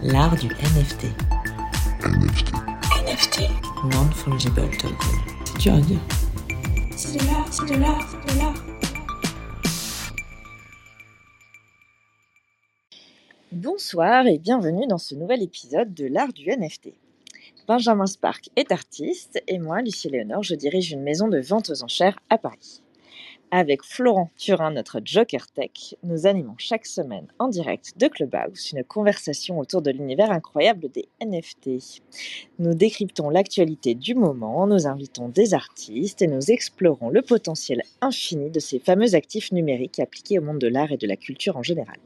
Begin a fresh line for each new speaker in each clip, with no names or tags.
L'art du NFT.
NFT.
NFT.
Non-fungible token.
C'est dur à dire.
C'est de l'art, c'est de l'art, c'est de l'art.
Bonsoir et bienvenue dans ce nouvel épisode de l'art du NFT. Benjamin Spark est artiste et moi, Lucie Léonore, je dirige une maison de vente aux enchères à Paris. Avec Florent Turin, notre Joker Tech, nous animons chaque semaine en direct de Clubhouse une conversation autour de l'univers incroyable des NFT. Nous décryptons l'actualité du moment, nous invitons des artistes et nous explorons le potentiel infini de ces fameux actifs numériques appliqués au monde de l'art et de la culture en général.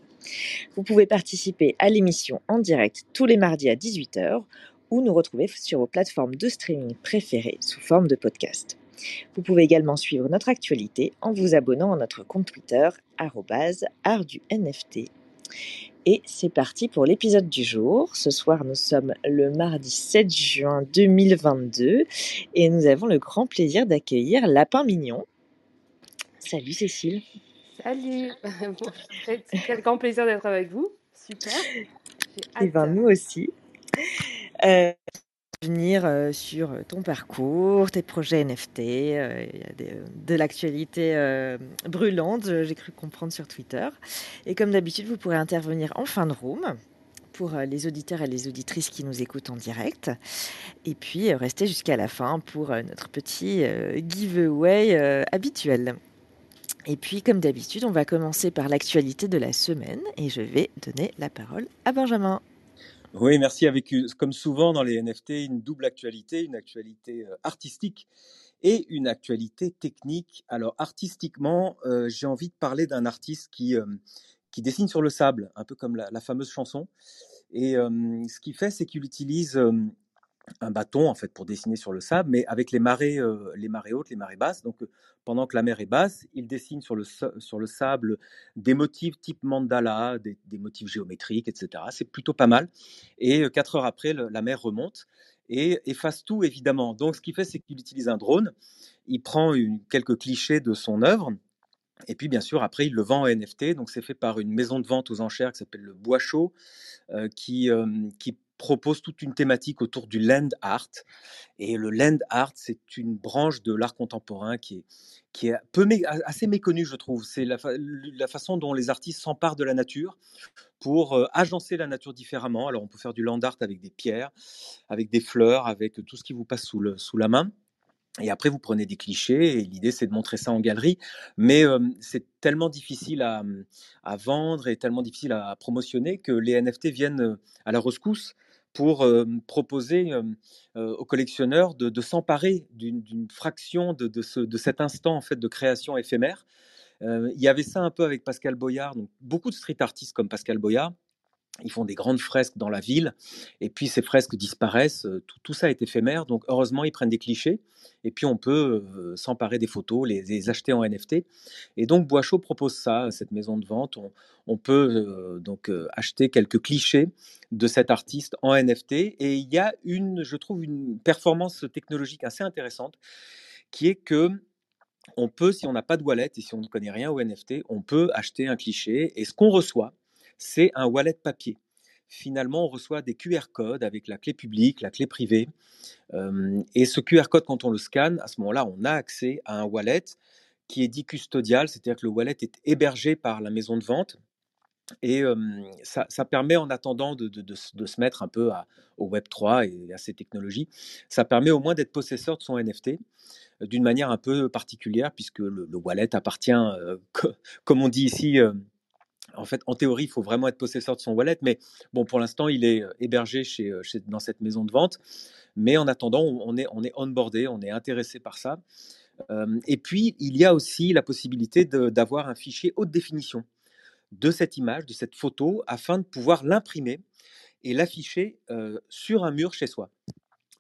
Vous pouvez participer à l'émission en direct tous les mardis à 18h ou nous retrouver sur vos plateformes de streaming préférées sous forme de podcast. Vous pouvez également suivre notre actualité en vous abonnant à notre compte Twitter art du NFT. Et c'est parti pour l'épisode du jour. Ce soir, nous sommes le mardi 7 juin 2022 et nous avons le grand plaisir d'accueillir Lapin Mignon. Salut Cécile.
Salut Quel grand plaisir d'être avec vous. Super.
Et ben nous aussi. Euh, venir euh, sur ton parcours, tes projets NFT, euh, il y a des, de l'actualité euh, brûlante, j'ai cru comprendre sur Twitter. Et comme d'habitude, vous pourrez intervenir en fin de room pour euh, les auditeurs et les auditrices qui nous écoutent en direct. Et puis euh, rester jusqu'à la fin pour euh, notre petit euh, giveaway euh, habituel. Et puis, comme d'habitude, on va commencer par l'actualité de la semaine et je vais donner la parole à Benjamin.
Oui, merci. Avec, euh, comme souvent dans les NFT, une double actualité, une actualité euh, artistique et une actualité technique. Alors, artistiquement, euh, j'ai envie de parler d'un artiste qui, qui dessine sur le sable, un peu comme la, fameuse chanson. Et ce qu'il fait, c'est qu'il utilise un bâton en fait pour dessiner sur le sable, mais avec les marées, euh, les marées hautes, les marées basses. Donc, euh, pendant que la mer est basse, il dessine sur le, sur le sable des motifs type mandala, des, des motifs géométriques, etc. C'est plutôt pas mal. Et euh, quatre heures après, la mer remonte et efface tout évidemment. Donc, ce qu'il fait, c'est qu'il utilise un drone. Il prend quelques clichés de son œuvre. Et puis, bien sûr, après, il le vend en NFT. Donc, c'est fait par une maison de vente aux enchères qui s'appelle le Bois Chaud, euh, qui, qui propose toute une thématique autour du land art. Et le land art, c'est une branche de l'art contemporain qui est, qui est peu assez méconnue, je trouve. C'est la, la façon dont les artistes s'emparent de la nature pour euh, agencer la nature différemment. Alors, on peut faire du land art avec des pierres, avec des fleurs, avec tout ce qui vous passe sous, le, sous la main. Et après, vous prenez des clichés et l'idée, c'est de montrer ça en galerie. Mais euh, c'est tellement difficile à, à vendre et tellement difficile à promotionner que les NFT viennent euh, à la rescousse pour proposer aux collectionneurs de, s'emparer d'une fraction de, de, ce, de cet instant en fait de création éphémère. Il y avait ça un peu avec Pascal Boyard, donc beaucoup de street artistes comme Pascal Boyard ils font des grandes fresques dans la ville, et puis ces fresques disparaissent, euh, tout, ça est éphémère, donc heureusement ils prennent des clichés, et puis on peut euh, s'emparer des photos, les, acheter en NFT. Et donc Bois Chaud propose ça, cette maison de vente, on, peut euh, donc acheter quelques clichés de cet artiste en NFT, et il y a une, je trouve, une performance technologique assez intéressante, qui est que on peut, si on n'a pas de wallet et si on ne connaît rien au NFT, on peut acheter un cliché, et ce qu'on reçoit, c'est un wallet papier. Finalement, on reçoit des QR codes avec la clé publique, la clé privée. Et ce QR code, quand on le scanne, à ce moment-là, on a accès à un wallet qui est dit custodial, c'est-à-dire que le wallet est hébergé par la maison de vente. Et ça, permet, en attendant de, se mettre un peu au Web 3 et à ces technologies, ça permet au moins d'être possesseur de son NFT euh, d'une manière un peu particulière, puisque le, le wallet appartient, euh, co- comme on dit ici, en fait, en théorie, il faut vraiment être possesseur de son wallet, mais bon, pour l'instant, il est euh, hébergé chez, euh, chez- dans cette maison de vente. Mais en attendant, on est, on est onboardé, on est intéressé par ça. Euh, et puis, il y a aussi la possibilité d'avoir un fichier haute définition de cette image, de cette photo, afin de pouvoir l'imprimer et l'afficher sur un mur chez soi.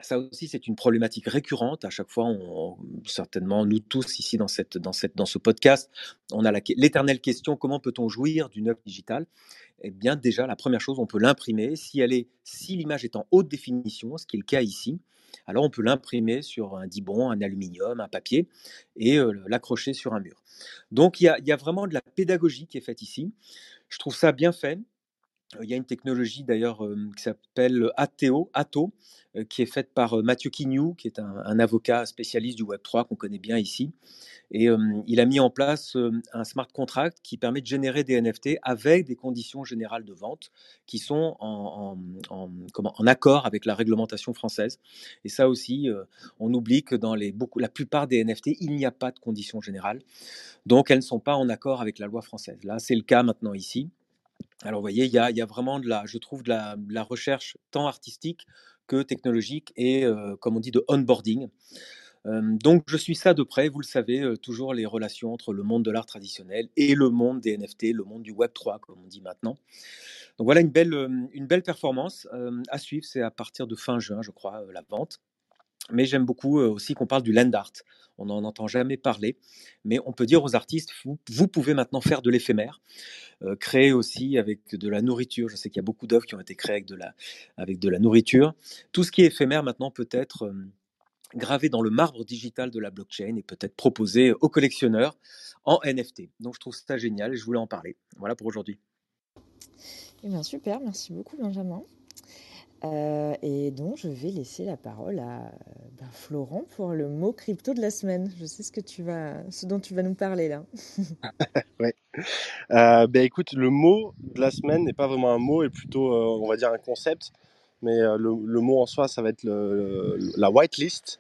Ça aussi, c'est une problématique récurrente. À chaque fois, certainement, nous tous ici dans, ce podcast, on a l'éternelle question comment peut-on jouir d'une œuvre digitale? Eh bien, déjà, la première chose, on peut l'imprimer. Si, est, si l'image est en haute définition, ce qui est le cas ici, alors on peut l'imprimer sur un dibon, un aluminium, un papier et euh, l'accrocher sur un mur. Donc, il y a vraiment de la pédagogie qui est faite ici. Je trouve ça bien fait. Il y a une technologie d'ailleurs euh, qui s'appelle ATO, ATO euh, qui est faite par euh, Mathieu Quignou, qui est un, avocat spécialiste du Web3 qu'on connaît bien ici. Et il a mis en place un smart contract qui permet de générer des NFT avec des conditions générales de vente qui sont en, accord avec la réglementation française. Et ça aussi, on oublie que dans les, beaucoup, la plupart des NFT, il n'y a pas de conditions générales. Donc, elles ne sont pas en accord avec la loi française. Là, c'est le cas maintenant ici. Alors, vous voyez, il y a, y a vraiment de la, je trouve, de la, recherche tant artistique que technologique et, comme on dit, de onboarding. Donc, je suis ça de près. Vous le savez, toujours les relations entre le monde de l'art traditionnel et le monde des NFT, le monde du Web 3, comme on dit maintenant. Donc, voilà une belle, une belle performance à suivre. C'est à partir de fin juin, je crois, la vente. Mais j'aime beaucoup aussi qu'on parle du land art. On n'en entend jamais parler, mais on peut dire aux artistes, vous, pouvez maintenant faire de l'éphémère, créer aussi avec de la nourriture. Je sais qu'il y a beaucoup d'œuvres qui ont été créées avec de la, nourriture. Tout ce qui est éphémère maintenant peut être gravé dans le marbre digital de la blockchain et peut-être proposé aux collectionneurs en NFT. Donc je trouve ça génial et je voulais en parler. Voilà pour aujourd'hui.
Eh bien, super, merci beaucoup Benjamin. Euh, et donc, je vais laisser la parole à euh, ben, Florent pour le mot crypto de la semaine. Je sais ce, que tu vas, ce dont tu vas nous parler là.
Ouais. Euh, ben écoute, le mot de la semaine n'est pas vraiment un mot, et plutôt, on va dire, un concept. Mais le, mot en soi, ça va être le, le- la whitelist.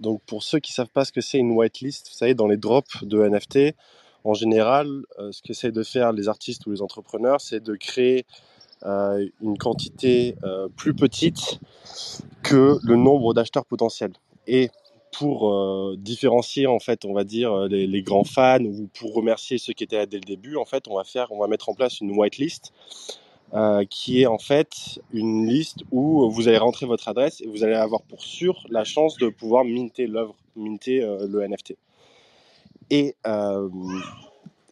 Donc, pour ceux qui savent pas ce que c'est une whitelist, vous savez, dans les drops de NFT, en général, ce qu'essayent de faire les artistes ou les entrepreneurs, c'est de créer une quantité euh, plus petite que le nombre d'acheteurs potentiels. Et pour euh, différencier en fait, on va dire euh, les, grands fans ou pour remercier ceux qui étaient là dès le début, en fait, on va faire, on va mettre en place une whitelist euh, qui est en fait une liste où vous allez rentrer votre adresse et vous allez avoir pour sûr la chance de pouvoir minter l'œuvre, minter euh, le NFT. Et euh,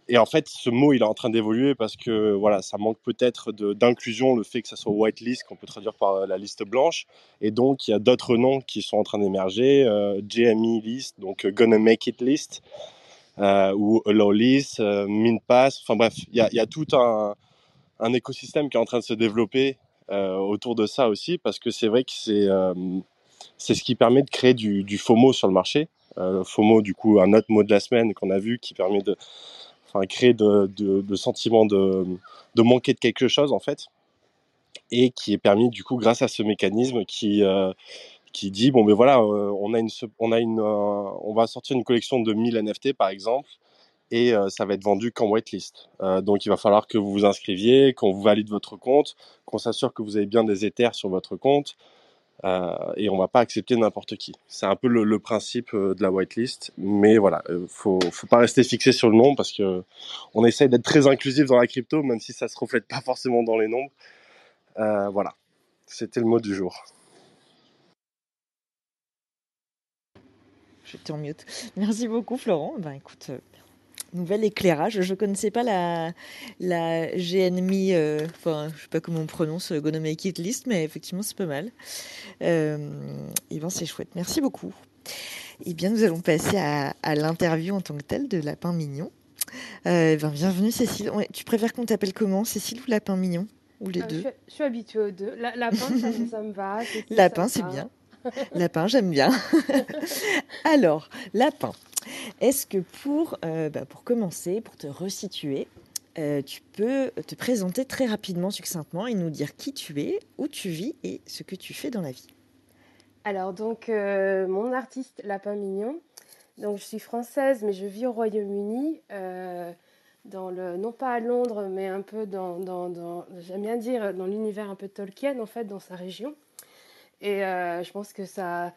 et en fait, ce mot, il est en train d'évoluer parce que voilà, ça manque peut-être d'inclusion, le fait que ça soit whitelist, qu'on peut traduire par euh, la liste blanche. Et donc, il y a d'autres noms qui sont en train d'émerger. euh, JME list, donc euh, Gonna Make It list, euh, ou Allow list, euh, Mint Pass. Enfin bref, il y a, tout un, écosystème qui est en train de se développer euh, autour de ça aussi, parce que c'est vrai que c'est c'est ce qui permet de créer du, du FOMO sur le marché. Euh, FOMO, du coup, un autre mot de la semaine qu'on a vu qui permet de enfin, créer de, de, de sentiments de, manquer de quelque chose, en fait, et qui est permis, du coup, grâce à ce mécanisme qui, euh, qui dit, bon, ben voilà, euh, on, a une, on, a une, euh, on va sortir une collection de 1000 NFT, par exemple, et ça va être vendu qu'en whitelist. Donc, il va falloir que vous vous inscriviez, qu'on vous valide votre compte, qu'on s'assure que vous avez bien des Ethers sur votre compte, et on va pas accepter n'importe qui. C'est un peu le, principe euh, de la whitelist, mais voilà, euh, faut faut pas rester fixé sur le nom parce que on essaye d'être très inclusif dans la crypto, même si ça se reflète pas forcément dans les nombres. Euh, voilà, c'était le mot du jour.
J'étais en mute. Merci beaucoup Florent. Ben écoute, euh, nouvel éclairage. Je connaissais pas la, la GNMI, euh, enfin je sais pas comment on prononce, euh, Gonna Make It List, mais effectivement c'est pas mal. Euh, et ben c'est chouette. Merci beaucoup. Eh bien nous allons passer à, à l'interview en tant que telle de Lapin Mignon. Euh, ben, bienvenue Cécile. Ouais, tu préfères qu'on t'appelle comment Cécile ou Lapin Mignon Ou les
Ah,
deux
je, suis- je suis habituée aux deux. La, lapin, ça, ça me va. Cécile,
Lapin, c'est bien. Lapin, j'aime bien. Alors, lapin, est-ce que pour, euh, bah, pour commencer, pour te resituer, euh, tu peux te présenter très rapidement, succinctement et nous dire qui tu es, où tu vis et ce que tu fais dans la vie?
Alors, donc, euh, mon artiste Lapin Mignon. Donc, je suis française, mais je vis au Royaume-Uni. non pas à Londres, mais un peu dans, j'aime bien dire, dans l'univers un peu Tolkien, en fait, dans sa région. Et je pense que ça,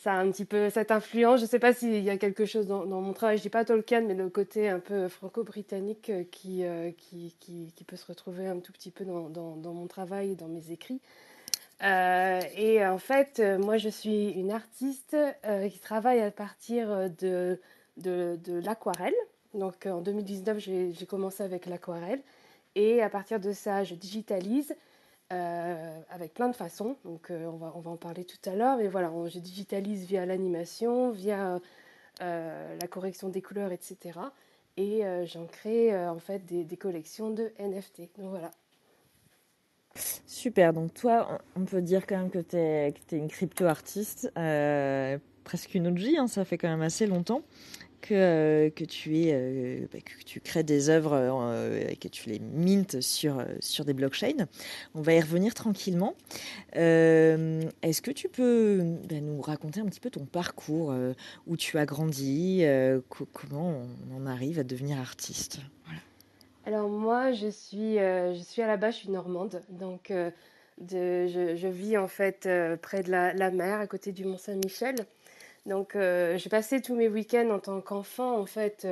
ça a un petit peu cette influence. Je ne sais pas s'il y a quelque chose dans, mon travail, je dis pas Tolkien, mais le côté un peu franco-britannique euh, qui, euh, qui, qui, qui peut se retrouver un tout petit peu dans, dans, mon travail et dans mes écrits. Euh, et en fait, moi, je suis une artiste qui travaille à partir de, de, de l'aquarelle. Donc, en 2019, j'ai j'ai commencé avec l'aquarelle. Et à partir de ça, je digitalise euh, avec plein de façons. Donc, euh, on, va, on va en parler tout à l'heure. Mais voilà, je digitalise via l'animation, via euh, la correction des couleurs, etc. Et j'en crée en fait des, des collections de NFT. Donc, voilà.
Super, donc toi, on peut dire quand même que tu es, une crypto-artiste, presque une OG, hein, ça fait quand même assez longtemps que, euh, que, tu, es, euh, bah, que tu crées des œuvres et que tu les mintes sur, sur des blockchains. On va y revenir tranquillement. Est-ce que tu peux bah, nous raconter un petit peu ton parcours, où tu as grandi, comment on arrive à devenir artiste?
Alors moi, je suis, euh, je suis à la base, je suis normande, donc euh, je, vis en fait euh, près de la, la, mer, à côté du Mont Saint-Michel. Donc j'ai passé tous mes week-ends en tant qu'enfant en fait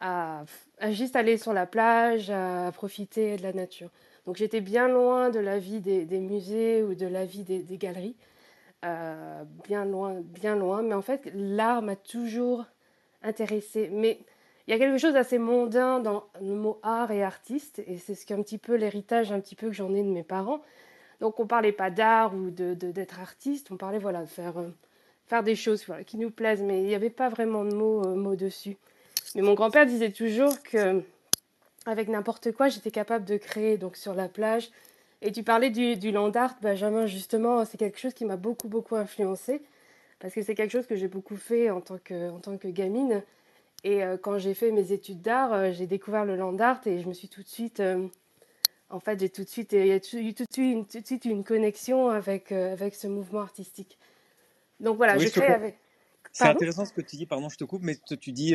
à, à, juste aller sur la plage, à profiter de la nature. Donc j'étais bien loin de la vie des, musées ou de la vie des, galeries, bien loin, bien loin. Mais en fait, l'art m'a toujours intéressée. Mais il y a quelque chose d'assez mondain dans le mot art et artiste, et c'est ce qu'un petit peu l'héritage un petit peu que j'en ai de mes parents. Donc on parlait pas d'art ou de, d'être artiste, on parlait voilà de faire euh, faire des choses qui nous plaisent, mais il n'y avait pas vraiment de mots euh, mots dessus. Mais mon grand-père disait toujours que avec n'importe quoi, j'étais capable de créer. Donc sur la plage, et tu parlais du, du land art, Benjamin justement, c'est quelque chose qui m'a beaucoup beaucoup influencé parce que c'est quelque chose que j'ai beaucoup fait en tant que gamine. Et euh, quand j'ai fait mes études d'art, euh, j'ai découvert le land art et je me suis tout de suite, en fait, j'ai tout de suite, il y a eu tout tout de suite une connexion avec, avec ce mouvement artistique. Donc voilà,
oui,
je crée avec.
C'est intéressant ce que tu dis, pardon, je te coupe, mais tu dis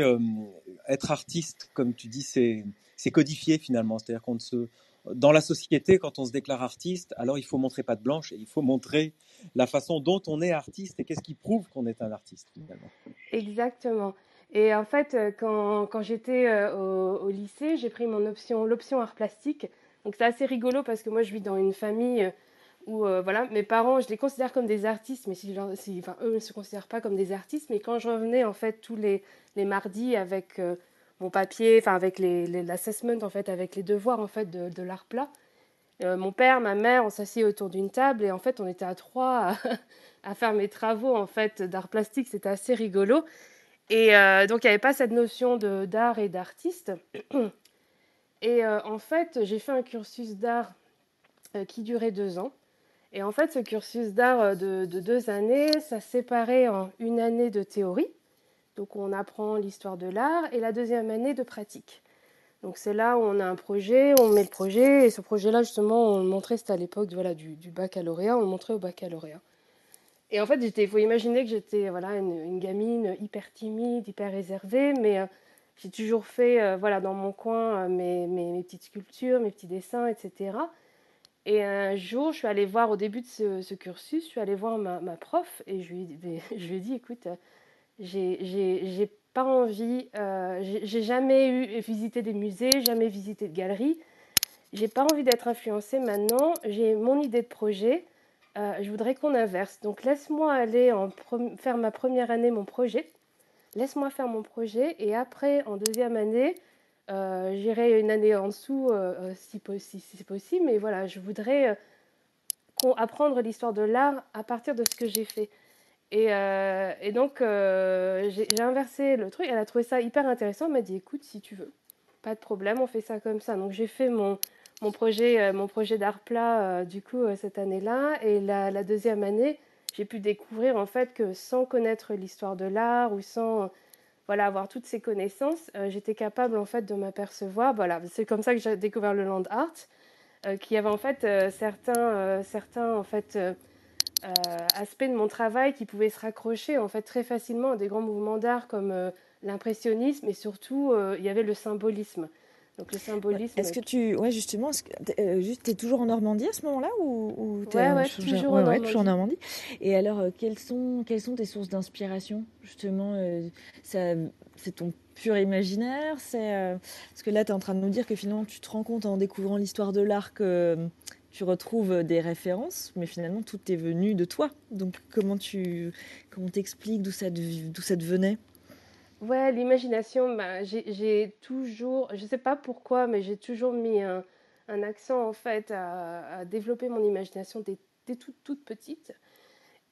être artiste, comme tu dis, c'est codifié finalement. C'est-à-dire qu'on se, dans la société, quand on se déclare artiste, alors il faut montrer pas de blanche et il faut montrer la façon dont on est artiste et qu'est-ce qui prouve qu'on est un artiste finalement.
Exactement. Et en fait, euh, quand, quand j'étais euh, au, au, lycée, j'ai pris mon option, l'option art plastique. Donc c'est assez rigolo parce que moi, je vis dans une famille euh, où, voilà, mes parents, je les considère comme des artistes, mais eux ne se considèrent pas comme des artistes. Mais quand je revenais, en fait, tous les, mardis avec mon papier, enfin, avec l'assessment, les, en fait, avec les devoirs, en fait, de, l'art plat, mon père, ma mère, on s'assied autour d'une table et en fait, on était à trois à, faire mes travaux, en fait, d'art plastique. C'était assez rigolo. Et euh, donc, il n'y avait pas cette notion d'art et d'artiste. Et euh, en fait, j'ai fait un cursus d'art euh, qui durait deux ans. Et en fait, ce cursus d'art de, de, deux années, ça séparait en une année de théorie. Donc, on apprend l'histoire de l'art et la deuxième année de pratique. Donc, c'est là où on a un projet, on met le projet. Et ce projet-là, justement, on le montrait, c'était à l'époque du, baccalauréat, on le montrait au baccalauréat. Et en fait, il faut imaginer que j'étais voilà, une, gamine hyper timide, hyper réservée, mais euh, j'ai toujours fait euh, voilà, dans mon coin euh, mes, petites sculptures, mes petits dessins, etc. Et un jour, je suis allée voir, au début de ce, cursus, je suis allée voir ma, prof et je lui, ai dit, écoute, j'ai pas envie, j'ai jamais eu visité des musées, jamais visité de galeries, j'ai pas envie d'être influencée maintenant, j'ai mon idée de projet, euh, je voudrais qu'on inverse. Donc laisse-moi aller faire ma première année mon projet. Laisse-moi faire mon projet et après, en deuxième année, euh, j'irai une année en dessous euh, si, si, c'est possible. Mais voilà, je voudrais apprendre l'histoire de l'art à partir de ce que j'ai fait. Et, donc, j'ai inversé le truc. Elle a trouvé ça hyper intéressant. Elle m'a dit, écoute, si tu veux, pas de problème, on fait ça comme ça. Donc j'ai fait mon, mon projet, euh, mon projet d'art plat euh, du coup euh, cette année-là. Et la, deuxième année, j'ai pu découvrir en fait que sans connaître l'histoire de l'art ou sans voilà, avoir toutes ces connaissances, j'étais capable en fait de m'apercevoir. Voilà, c'est comme ça que j'ai découvert le land art, qui avait en fait certains, certains en fait aspects de mon travail qui pouvaient se raccrocher en fait très facilement à des grands mouvements d'art comme l'impressionnisme et surtout il y avait le symbolisme. Donc le symbolisme.
Est-ce que tu, ouais justement, que euh, juste t'es toujours en Normandie à ce moment-là ou,
ou ouais, ouais, toujours,
ouais,
en
ouais, toujours en Normandie. Et alors, euh, quelles sont quelles sont tes sources d'inspiration justement euh, ça, c'est ton pur imaginaire, c'est euh, parce que là tu es en train de nous dire que finalement tu te rends compte en découvrant l'histoire de l'art que euh, tu retrouves des références, mais finalement tout est venu de toi. Donc comment tu comment t'expliques d'où ça d'où ça te venait?
Ouais, l'imagination, bah, j'ai toujours, je sais pas pourquoi, mais j'ai toujours mis un, accent en fait à, développer mon imagination dès, toute, toute petite.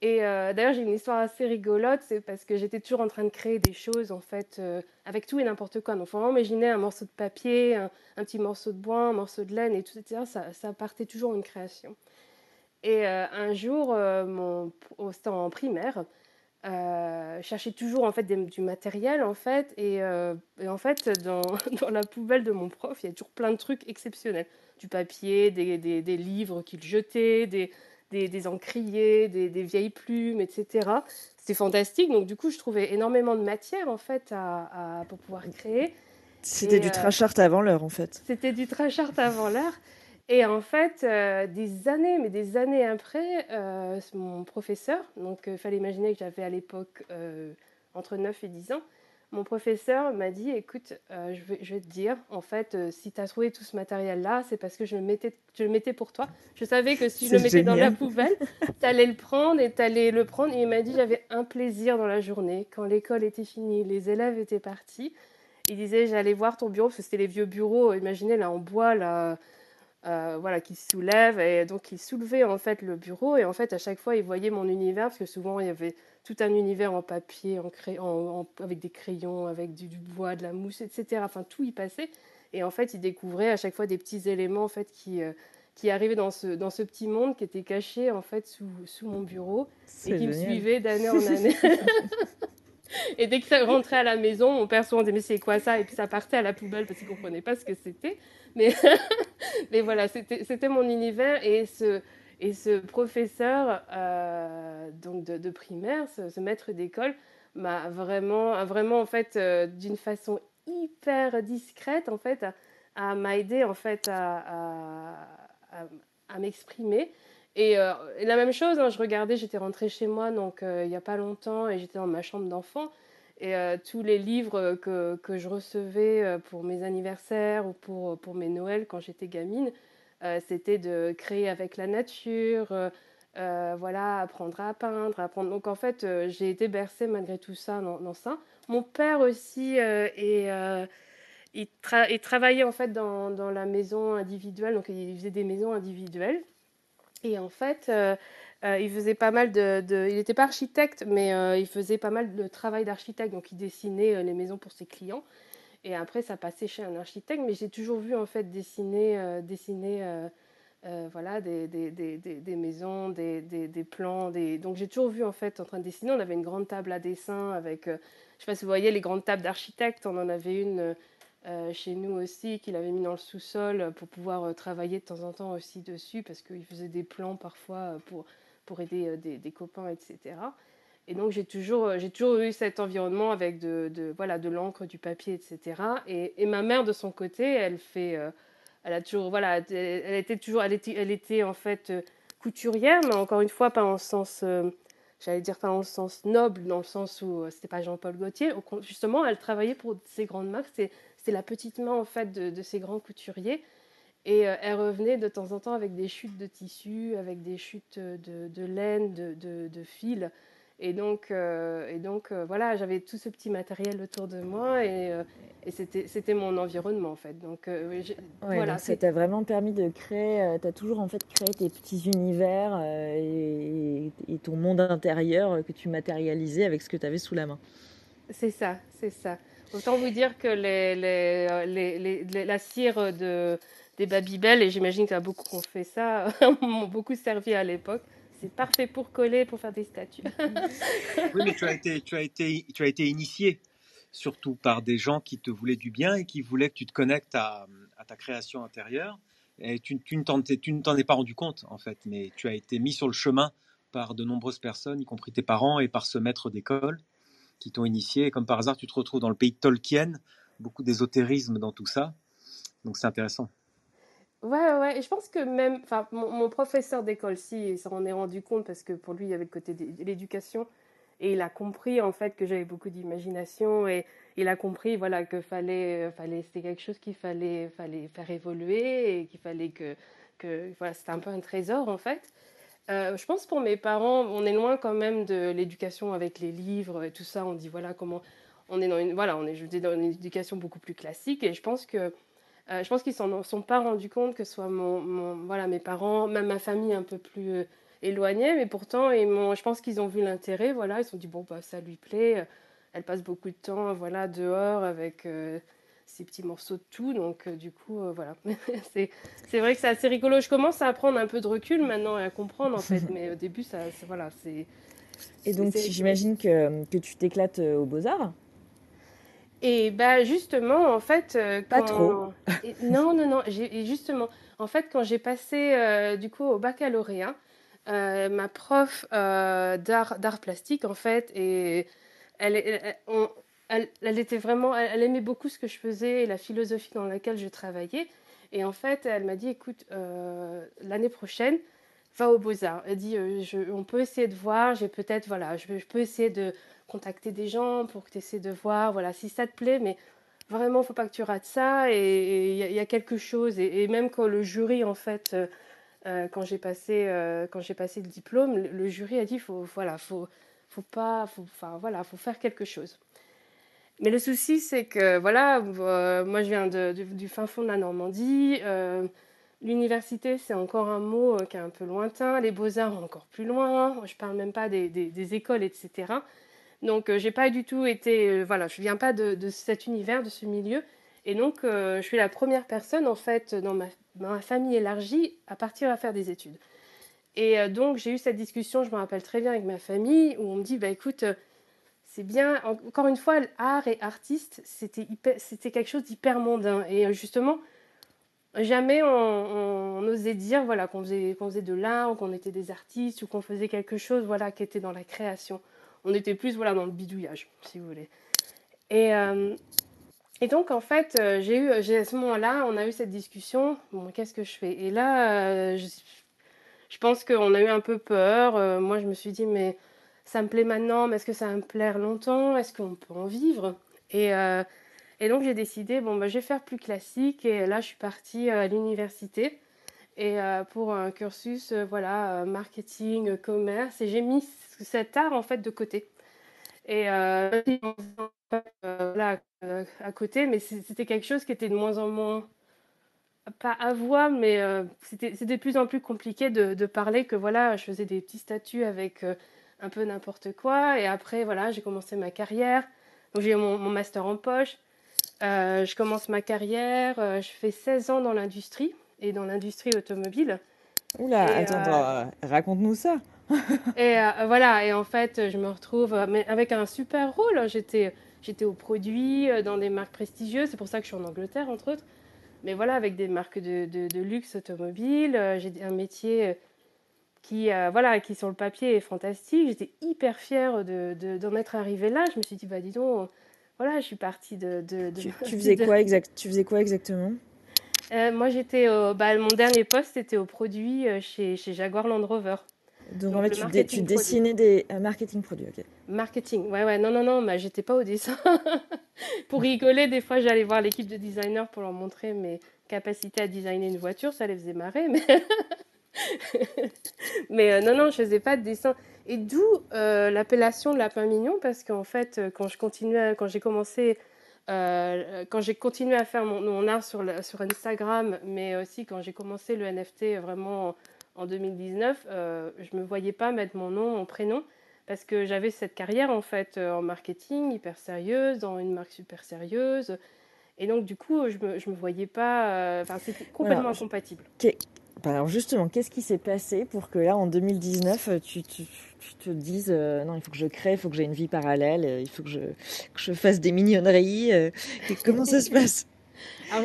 Et euh, d'ailleurs, j'ai une histoire assez rigolote, c'est parce que j'étais toujours en train de créer des choses, en fait, euh, avec tout et n'importe quoi. Donc, vraiment un morceau de papier, un, petit morceau de bois, un morceau de laine, et tout, etc. Ça, ça partait toujours en création. Et euh, un jour, mon, c'était en primaire, euh, cherchais toujours, en fait, des- du matériel, en fait, et, euh, et en fait, dans, dans la poubelle de mon prof, il y a toujours plein de trucs exceptionnels. Du papier, des, des, des livres qu'il jetait, des, des, des encriers, des, vieilles plumes, etc. C'était fantastique. Donc, du coup, je trouvais énormément de matière, en fait, à, à- pour pouvoir créer.
C'était du
euh,
trashart avant l'heure, en fait.
C'était du trashart avant l'heure. Et en fait, euh, des années, mais des années après, euh, mon professeur, donc il fallait imaginer que j'avais à l'époque euh, entre 9 et 10 ans, mon professeur m'a dit, écoute, euh, je, vais, je vais te dire, en fait, euh, si tu as trouvé tout ce matériel-là, c'est parce que je le, mettais, je le mettais pour toi. Je savais que si je le mettais dans la poubelle, tu allais le prendre et tu allais le prendre. Et il m'a dit, j'avais un plaisir dans la journée, quand l'école était finie, les élèves étaient partis. Il disait, j'allais voir ton bureau, parce que c'était les vieux bureaux, imaginez, là, en bois, là, euh, voilà, qui se soulève. Et donc, il soulevait, en fait, le bureau. Et en fait, à chaque fois, il voyait mon univers, parce que souvent, il y avait tout un univers en papier, en cray- en- en- avec des crayons, avec du, du bois, de la mousse, etc. Enfin, tout y passait. Et en fait, il découvrait à chaque fois des petits éléments, en fait, qui... euh, qui arrivaient dans ce, dans ce petit monde qui était caché en fait sous, sous mon bureau et qui me suivait d'année en année. Et dès que ça rentrait à la maison, mon père souvent disait mais c'est quoi ça? Et puis ça partait à la poubelle parce qu'il comprenait pas ce que c'était. Mais, mais voilà, c'était mon univers et ce, et ce professeur euh, donc de, primaire, ce, maître d'école, m'a vraiment, vraiment en fait euh, d'une façon hyper discrète en fait à, à m'a aidé en fait à m'exprimer. Et, euh, et la même chose, hein, je regardais, j'étais rentrée chez moi donc euh, il n'y a pas longtemps et j'étais dans ma chambre d'enfant. Et euh, tous les livres que, que je recevais pour mes anniversaires ou pour, pour mes Noëls quand j'étais gamine, c'était de créer avec la nature, voilà, apprendre à peindre, apprendre. Donc en fait, j'ai été bercée malgré tout ça dans, ça. Mon père aussi est, il, il travaillait en fait dans, dans la maison individuelle, donc il faisait des maisons individuelles. Et en fait, euh, euh, il faisait pas mal de, il n'était pas architecte, mais euh, il faisait pas mal de travail d'architecte, donc il dessinait les maisons pour ses clients. Et après, ça passait chez un architecte, mais j'ai toujours vu en fait dessiner, dessiner voilà, des, maisons, des, plans. Donc j'ai toujours vu en fait en train de dessiner. On avait une grande table à dessin avec, je sais pas si vous voyez les grandes tables d'architectes. On en avait une euh, chez nous aussi qu'il avait mis dans le sous-sol pour pouvoir euh, travailler de temps en temps aussi dessus parce qu'il faisait des plans parfois euh, pour, pour aider euh, des, copains, etc. Et donc j'ai toujours, euh, toujours eu cet environnement avec de, de, voilà, de l'encre, du papier, etc. Et, et ma mère de son côté, elle fait, euh, elle a toujours, voilà, elle, était toujours, elle était, elle était en fait euh, couturière, mais encore une fois pas en sens, euh, j'allais dire pas en sens noble, dans le sens où euh, c'était pas Jean-Paul Gaultier. Justement, elle travaillait pour ces grandes marques. C'était la petite main en fait de, de ces grands couturiers. Et euh, elle revenait de temps en temps avec des chutes de tissu, avec des chutes de, de laine, de, fil. Et donc, euh, et donc euh, voilà, j'avais tout ce petit matériel autour de moi et, et c'était, mon environnement en fait. Donc
Ouais,
voilà,
donc ça t'a vraiment permis de créer, tu as toujours en fait créé tes petits univers et, et ton monde intérieur que tu matérialisais avec ce que tu avais sous la main.
C'est ça, c'est ça. Autant vous dire que les, la cire de, des Babybel, et j'imagine qu'il y a beaucoup qui ont fait ça, m'ont beaucoup servi à l'époque. C'est parfait pour coller, pour faire des statues.
Oui, mais tu as été, initié surtout par des gens qui te voulaient du bien et qui voulaient que tu te connectes à, ta création intérieure. Et tu, tu ne t'en es pas rendu compte, en fait, mais tu as été mis sur le chemin par de nombreuses personnes, y compris tes parents et par ce maître d'école qui t'ont initié. Et comme par hasard, tu te retrouves dans le pays de Tolkien, beaucoup d'ésotérisme dans tout ça. Donc c'est intéressant.
Ouais, ouais, et je pense que même, enfin, mon, professeur d'école, si, il s'en est rendu compte parce que pour lui, il y avait le côté de l'éducation et il a compris en fait que j'avais beaucoup d'imagination et il a compris, voilà, que fallait, euh, fallait, c'était quelque chose qu'il fallait, fallait faire évoluer et qu'il fallait que, que, voilà, c'était un peu un trésor en fait. Euh, je pense pour mes parents, on est loin quand même de l'éducation avec les livres et tout ça. On dit voilà comment on est dans une voilà, on est je dis, dans une éducation beaucoup plus classique. Et je pense que euh, je pense qu'ils s'en sont pas rendus compte que ce soit mon, voilà mes parents, même ma famille un peu plus euh, éloignés, mais pourtant, ils je pense qu'ils ont vu l'intérêt, voilà, ils se sont dit, bon, bah, ça lui plaît, elle passe beaucoup de temps, voilà, dehors avec ces petits morceaux de tout, donc euh, du coup, euh, voilà. c'est, c'est vrai que c'est assez rigolo. Je commence à prendre un peu de recul maintenant et à comprendre, en fait, mais au début, ça, voilà, c'est...
Et donc, j'imagine que, que tu t'éclates euh, aux Beaux-Arts?
Et bah justement, en fait,
Pas trop.
Et- non, non, non. et justement, en fait, quand j'ai passé euh, du coup au baccalauréat, ma prof d'art d'art plastique, en fait, et elle, elle, elle- on- elle- était vraiment, elle, aimait beaucoup ce que je faisais et la philosophie dans laquelle je travaillais. Et en fait, elle m'a dit, écoute, euh, l'année prochaine, va aux Beaux-Arts. Elle dit, euh, on peut essayer de voir, j'ai peut-être, voilà, je, peux essayer de contacter des gens pour que tu essaies de voir, voilà, si ça te plaît, mais vraiment, faut pas que tu rates ça. Et il y, a- quelque chose. Et, même quand le jury, en fait, euh, quand j'ai passé, quand j'ai passé le diplôme, le, le jury a dit, faut, voilà, faut, faut pas, faut, enfin, voilà, faut faire quelque chose. Mais le souci, c'est que, voilà, euh, moi, je viens du, fin fond de la Normandie. euh, L'université, c'est encore un mot euh, qui est un peu lointain. Les beaux-arts, encore plus loin. Je parle même pas des, écoles, etc. Donc, euh, j'ai pas du tout été. voilà, je viens pas de, cet univers, de ce milieu. Et donc, je suis la première personne, en fait, dans ma, famille élargie, à partir à faire des études. Et donc, j'ai eu cette discussion, je me rappelle très bien, avec ma famille, où on me dit bah écoute, c'est bien. En- Encore une fois, art et artiste, c'était quelque chose d'hyper mondain. Et euh, justement, jamais on, on- osait dire voilà, qu'on faisait, de l'art, ou qu'on était des artistes, ou qu'on faisait quelque chose voilà, qui était dans la création. On était plus voilà, dans le bidouillage, si vous voulez. Et, euh, donc, en fait, euh, j'ai eu, à ce moment-là, on a eu cette discussion. Bon, qu'est-ce que je fais? Et là, je, pense qu'on a eu un peu peur. Moi, je me suis dit, mais ça me plaît maintenant, mais est-ce que ça va me plaire longtemps? Est-ce qu'on peut en vivre? Et, euh, donc, j'ai décidé, bon, bah, je vais faire plus classique. Et là, je suis partie euh, à l'université et euh, pour un cursus, voilà, marketing, commerce. Et j'ai mis cet art, en fait, de côté. Et euh, euh, à côté, mais c'était quelque chose qui était de moins en moins, pas avouable, mais euh, c'était de plus en plus compliqué de, de parler que voilà, je faisais des petits statuts avec un peu n'importe quoi. Et après, voilà, j'ai commencé ma carrière. Donc j'ai eu mon, mon master en poche. Euh, je commence ma carrière. euh, je fais 16 ans dans l'industrie et dans l'industrie automobile.
Oula,
Et,
attends,
euh,
attends, raconte-nous ça.
Et voilà, et en fait, je me retrouve mais avec un super rôle. J'étais, j'étais au produit dans des marques prestigieuses, c'est pour ça que je suis en Angleterre, entre autres. Mais voilà, avec des marques de, de, de luxe automobile, j'ai un métier qui, euh, voilà, qui sur le papier est fantastique. J'étais hyper fière de, de- d'en être arrivée là. Je me suis dit, bah dis donc, voilà, je suis partie de... de, de-
Tu, tu faisais quoi exact, tu faisais quoi exactement?
Euh, Moi, j'étais au, bah, mon dernier poste, c'était au produit euh, chez, chez Jaguar Land Rover.
Donc,
Donc,
en fait,
le
tu, dé- dessinais des marketing produits, ok.
Marketing, ouais, ouais, non, non, non, mais j'étais pas au dessin. pour rigoler, des fois, j'allais voir l'équipe de designers pour leur montrer mes capacités à designer une voiture, ça les faisait marrer, mais. mais euh, non, non, je faisais pas de dessin. Et d'où euh, l'appellation de lapin mignon, parce qu'en fait, euh, quand je continuais, quand j'ai commencé, euh, quand j'ai continué à faire mon, mon art sur, la- sur Instagram, mais aussi quand j'ai commencé le NFT vraiment en, en 2019, euh, je me voyais pas mettre mon nom, mon prénom parce que j'avais cette carrière en fait en marketing hyper sérieuse, dans une marque super sérieuse. Et donc du coup, je me, je me voyais pas... Enfin, c'était complètement incompatible.
Bah, alors justement, qu'est-ce qui s'est passé pour que là, en 2019, euh, tu, tu- tu te dises euh, non, il faut que je crée, il faut que j'ai une vie parallèle, euh, il faut que je, que je fasse des mignonneries. euh, et comment ça se passe?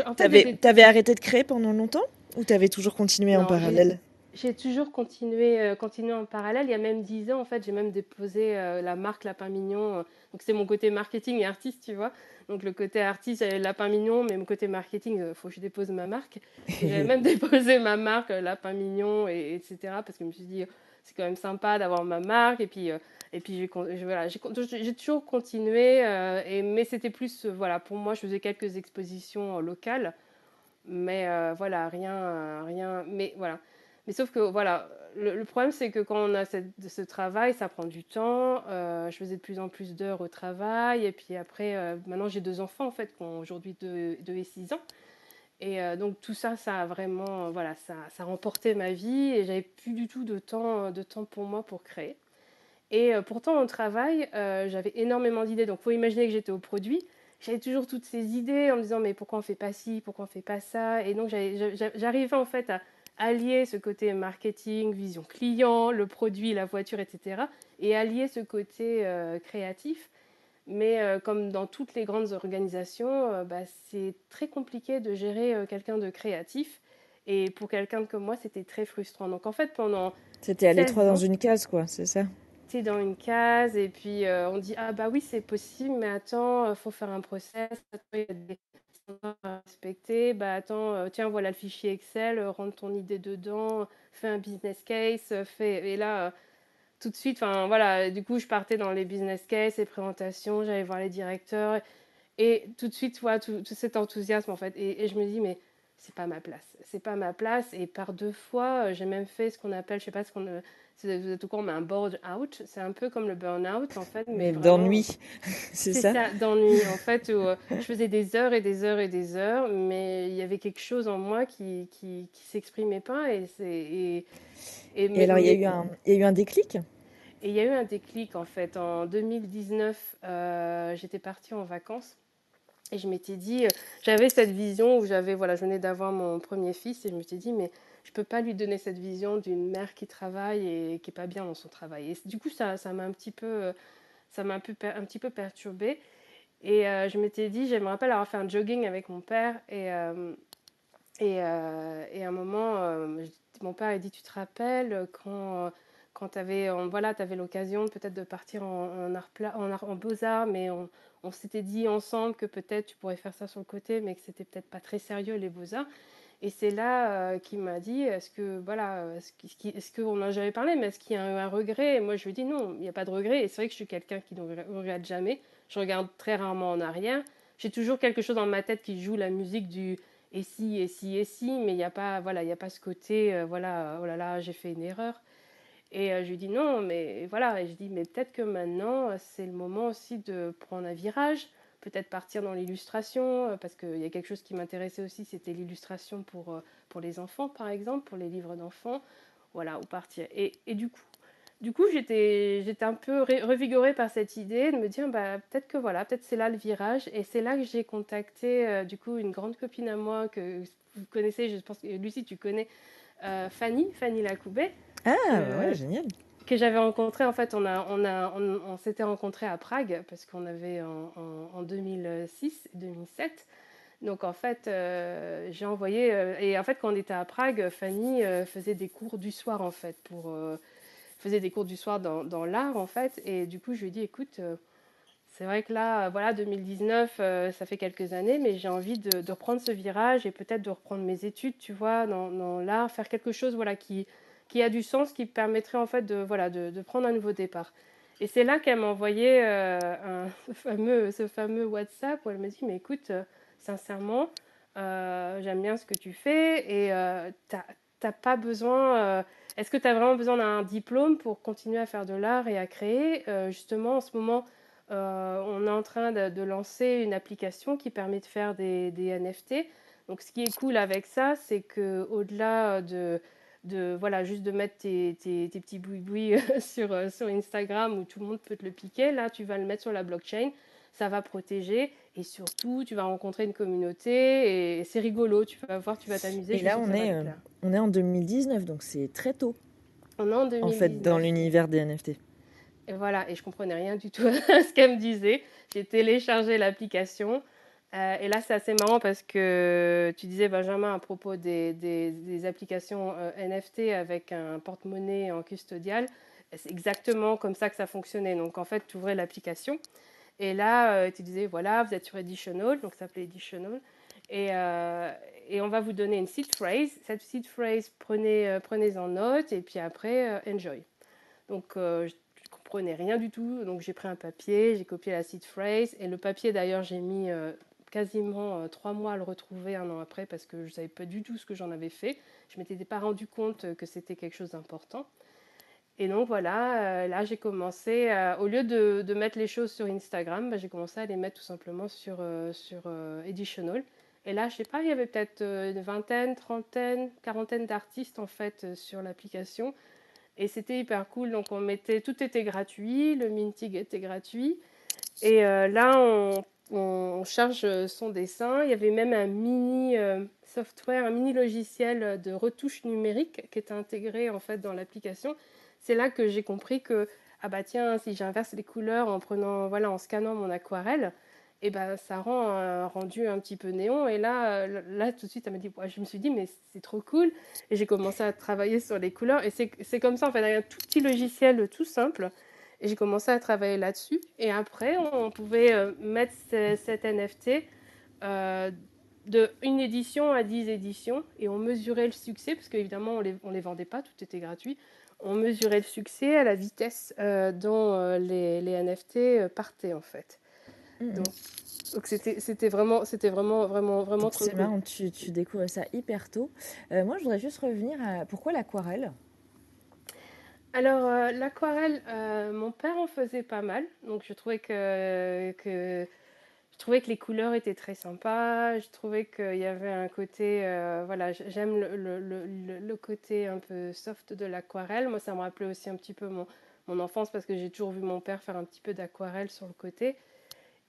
En fait,
T'avais arrêté de créer pendant longtemps ou t'avais toujours continué en
Non,
parallèle?
J'ai toujours continué, euh, continué en parallèle. Il y a même 10 ans, en fait, j'ai même déposé euh, la marque Lapin Mignon. euh, donc, c'est mon côté marketing et artiste, tu vois. Donc, le côté artiste, j'avais Lapin Mignon, mais mon côté marketing, il faut que je dépose ma marque. J'avais même déposé ma marque Lapin Mignon, et, etc. Parce que je me suis dit, c'est quand même sympa d'avoir ma marque. Et puis, et puis j'ai voilà, toujours continué. et, mais c'était plus, voilà, pour moi, je faisais quelques expositions locales. Mais voilà, rien, rien. Mais voilà. Mais sauf que voilà, le, problème c'est que quand on a cette- ce travail, ça prend du temps. Euh, je faisais de plus en plus d'heures au travail. Et puis après, euh, maintenant j'ai deux enfants en fait, qui ont aujourd'hui 2 et 6 ans. Et euh, donc tout ça, ça a vraiment, voilà, ça, ça a remporté ma vie et j'avais plus du tout de temps, de temps pour moi pour créer. Et pourtant au travail, j'avais énormément d'idées. Donc faut imaginer que j'étais au produit. J'avais toujours toutes ces idées en me disant mais pourquoi on fait pas ci, pourquoi on fait pas ça? Et donc j'arrivais en fait à allier ce côté marketing, vision client, le produit, la voiture, etc. Et allier ce côté euh, créatif. Mais euh, comme dans toutes les grandes organisations, euh, bah, c'est très compliqué de gérer quelqu'un de créatif. Et pour quelqu'un comme moi, c'était très frustrant. Donc en fait, pendant
C'était à
16
l'étroit dans
ans,
une case, quoi, c'est ça?
T'es dans une case et puis on dit ah bah oui c'est possible mais attends faut faire un process attends, il y a des standards respecter. Bah attends euh, tiens voilà le fichier Excel euh, rentre ton idée dedans fais un business case euh, fais et là tout de suite enfin voilà du coup je partais dans les business case les présentations j'allais voir les directeurs et tout de suite voilà tout, tout cet enthousiasme en fait. Et je me dis mais c'est pas ma place. C'est pas ma place et par deux fois euh, j'ai même fait ce qu'on appelle je sais pas ce qu'on euh, c'est- vous êtes au courant, mais un board out, c'est un peu comme le burn-out en fait, mais
d'ennui, c'est ça
ça, d'ennui en fait, où euh, je faisais des heures et des heures et des heures, mais il y avait quelque chose en moi qui qui, qui s'exprimait pas et c'est et, et,
Et
mais-
alors, il y a eu un, il y a eu un déclic?
Et il y a eu un déclic en fait. En 2019, euh, j'étais partie en vacances et je m'étais dit, euh, j'avais cette vision où j'avais, voilà, je venais d'avoir mon premier fils et je me suis dit, mais je peux pas lui donner cette vision d'une mère qui travaille et qui est pas bien dans son travail. Et du coup, ça, ça m'a un petit peu, euh, ça m'a un peu, un petit peu perturbée. Et euh, je m'étais dit, je me rappelle avoir fait un jogging avec mon père et et, et à un moment, mon père a dit, tu te rappelles quand quand tu avais, voilà, avais l'occasion peut-être de partir en, en, en, art- en beaux-arts, mais on, s'était dit ensemble que peut-être tu pourrais faire ça sur le côté, mais que c'était peut-être pas très sérieux les beaux-arts. Et c'est là euh, qu'il m'a dit, est-ce que, voilà, est-ce qu'on en a jamais parlé, mais est-ce qu'il y a eu un regret? Et moi, je lui ai dit non, il n'y a pas de regret. Et c'est vrai que je suis quelqu'un qui ne regre- regrette jamais. Je regarde très rarement en arrière. J'ai toujours quelque chose dans ma tête qui joue la musique du et si, et si, et si, mais il n'y a pas, voilà, il a pas ce côté, euh, voilà, oh là là, j'ai fait une erreur. Et euh, je lui dis non, mais voilà, et je dis, mais peut-être que maintenant, euh, c'est le moment aussi de prendre un virage, peut-être partir dans l'illustration, euh, parce qu'il y a quelque chose qui m'intéressait aussi, c'était l'illustration pour, pour les enfants, par exemple, pour les livres d'enfants, voilà, ou partir. Et, et du coup, du coup j'étais, j'étais un peu ré- revigorée par cette idée de me dire, bah, peut-être que voilà, peut-être c'est là le virage, et c'est là que j'ai contacté, du coup, une grande copine à moi que vous connaissez, je pense que Lucie, tu connais, Fanny, Fanny Lacoubet,
Ah,
Euh,
ouais, génial.
que j'avais rencontré en fait on a on a on, on s'était rencontré à Prague parce qu'on avait en, en, en 2006 2007 donc en fait euh, j'ai envoyé euh, et en fait quand on était à Prague Fanny euh, faisait des cours du soir en fait pour faisait des cours du soir dans, dans l'art en fait et du coup je lui ai dit écoute c'est vrai que là, voilà, 2019, euh, ça fait quelques années, mais j'ai envie de, de reprendre ce virage et peut-être de reprendre mes études, tu vois, dans, dans l'art, faire quelque chose, voilà, qui, qui a du sens, qui permettrait en fait de, voilà, de, prendre un nouveau départ. Et c'est là qu'elle m'a envoyé euh, un, ce, fameux, ce fameux WhatsApp où elle me dit, mais écoute, euh, sincèrement, euh, j'aime bien ce que tu fais et t'as pas besoin. Est-ce que tu as vraiment besoin d'un diplôme pour continuer à faire de l'art et à créer? Justement, en ce moment, on est en train de, lancer une application qui permet de faire des, des NFT. Donc, ce qui est cool avec ça, c'est que au-delà de, de voilà juste de mettre tes, tes, tes petits boui-boui sur, euh, sur Instagram où tout le monde peut te le piquer, là, tu vas le mettre sur la blockchain. Ça va protéger et surtout, tu vas rencontrer une communauté et c'est rigolo. Tu vas voir, tu vas t'amuser.
Et là, on est, euh, on est en 2019, donc c'est très tôt,
On est en
en
2019.
fait, dans l'univers des NFT.
Et voilà, et je comprenais rien du tout à ce qu'elle me disait. J'ai téléchargé l'application. Euh, et là, c'est assez marrant parce que tu disais, Benjamin, à propos des, applications euh, NFT avec un porte-monnaie en custodial, c'est exactement comme ça que ça fonctionnait. Donc, en fait, tu ouvrais l'application et là, euh, tu disais, voilà, vous êtes sur Editional, donc ça s'appelait Editional. Et, et on va vous donner une seed phrase. Cette seed phrase, prenez, prenez en note et puis après, enjoy. Donc, je ne comprenais rien du tout. Donc, j'ai pris un papier, j'ai copié la seed phrase. Et le papier, d'ailleurs, j'ai mis quasiment euh, trois mois à le retrouver un an après parce que je ne savais pas du tout ce que j'en avais fait. Je ne m'étais pas rendu compte euh, que c'était quelque chose d'important. Et donc voilà, euh, là j'ai commencé, au lieu de, mettre les choses sur Instagram, bah, j'ai commencé à les mettre tout simplement sur, sur Editional. Et là, je sais pas, il y avait peut-être une vingtaine, trentaine, quarantaine d'artistes en fait sur l'application. Et c'était hyper cool. Donc on mettait, tout était gratuit, le minting était gratuit. Et là, on, on charge son dessin. Il y avait même un mini euh, software, un mini logiciel de retouche numérique qui était intégré en fait dans l'application. C'est là que j'ai compris que ah bah tiens, si j'inverse les couleurs en prenant voilà en scannant mon aquarelle, et ben ça rend un rendu un petit peu néon. Et là, euh, là tout de suite, ça m'a dit, je me suis dit, mais c'est trop cool. Et j'ai commencé à travailler sur les couleurs. Et c'est comme ça, en un tout petit logiciel tout simple. Et j'ai commencé à travailler là-dessus. Et après, on pouvait euh, mettre ce- cet NFT euh, de une édition à 10 éditions. Et on mesurait le succès, parce qu'évidemment, on les, on les vendait pas, tout était gratuit. On mesurait le succès à la vitesse euh, dont les, les NFT partaient, en fait.
Mhm.
Donc, donc c'était vraiment c'était vraiment vraiment vraiment
c'est marrant, tu, tu découvres ça hyper tôt. Euh, moi, je voudrais juste revenir à pourquoi l'aquarelle?
Alors euh, l'aquarelle, euh, mon père en faisait pas mal, donc je trouvais que je trouvais que les couleurs étaient très sympas. Je trouvais qu'il y avait un côté euh, voilà j'aime le, côté un peu soft de l'aquarelle. Moi ça me rappelait aussi un petit peu mon enfance parce que j'ai toujours vu mon père faire un petit peu d'aquarelle sur le côté.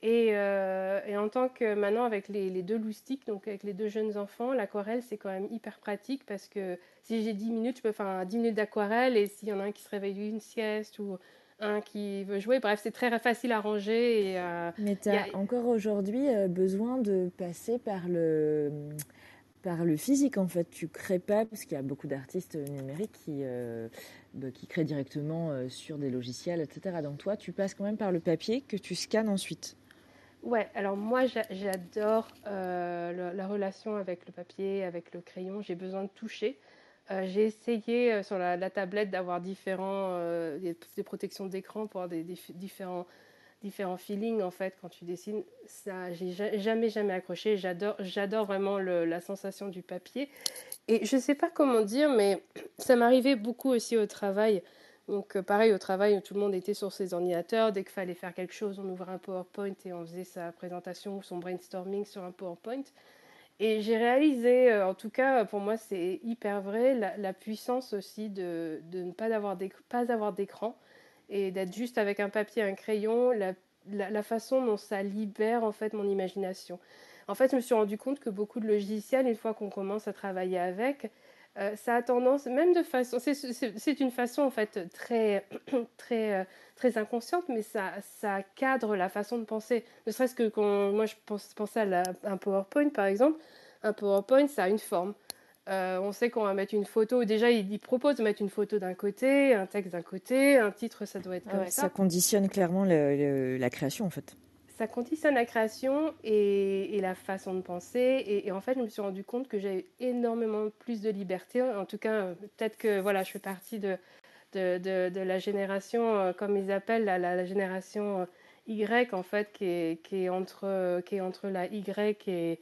Et, euh, et en tant que maintenant avec les, les deux loustiques, donc avec les deux jeunes enfants, l'aquarelle c'est quand même hyper pratique parce que si j'ai 10 minutes, je peux faire un 10 minutes d'aquarelle et s'il y en a un qui se réveille une sieste ou un qui veut jouer, bref, c'est très facile à ranger et euh,
Mais tu as
a-
encore aujourd'hui euh, besoin de passer par le, par le physique en fait. Tu crées pas, parce qu'il y a beaucoup d'artistes numériques qui, euh, bah, qui créent directement sur des logiciels, etc. Donc toi, tu passes quand même par le papier que tu scannes ensuite.
Ouais, alors moi j'a- j'adore euh, la relation avec le papier, avec le crayon. J'ai besoin de toucher. Euh, j'ai essayé euh, sur la, tablette d'avoir différents des, protections d'écran pour avoir des, différents différents feelings en fait quand tu dessines. Ça, j'ai ja- jamais jamais accroché. J'adore j'adore vraiment la sensation du papier. Et je sais pas comment dire, mais ça m'arrivait beaucoup aussi au travail. Donc euh, pareil au travail, tout le monde était sur ses ordinateurs. Dès qu'il fallait faire quelque chose, on ouvrait un PowerPoint et on faisait sa présentation ou son brainstorming sur un PowerPoint. Et j'ai réalisé, euh, en tout cas pour moi c'est hyper vrai, la, puissance aussi de, ne pas avoir d'écran et d'être juste avec un papier, un crayon, la, la façon dont ça libère en fait mon imagination. En fait, je me suis rendu compte que beaucoup de logiciels, une fois qu'on commence à travailler avec, euh, ça a tendance, même de façon, c'est- une façon en fait très, très, euh, très inconsciente, mais ça, ça cadre la façon de penser. Ne serait-ce que quand moi je pense, pensais à la- un PowerPoint par exemple, un PowerPoint ça a une forme. Euh, on sait qu'on va mettre une photo, déjà il, il propose de mettre une photo d'un côté, un texte d'un côté, un titre ça doit être
Ah
comme
ouais,
ça.
ça conditionne clairement le- le- la création en fait.
Ça conditionne la création et, la façon de penser. Et, en fait, je me suis rendu compte que j'avais énormément plus de liberté. En tout cas, euh, peut-être que voilà, je fais partie de, de, la génération, euh, comme ils appellent, la, génération euh, Y, en fait, qui est, entre, qui est entre la Y et,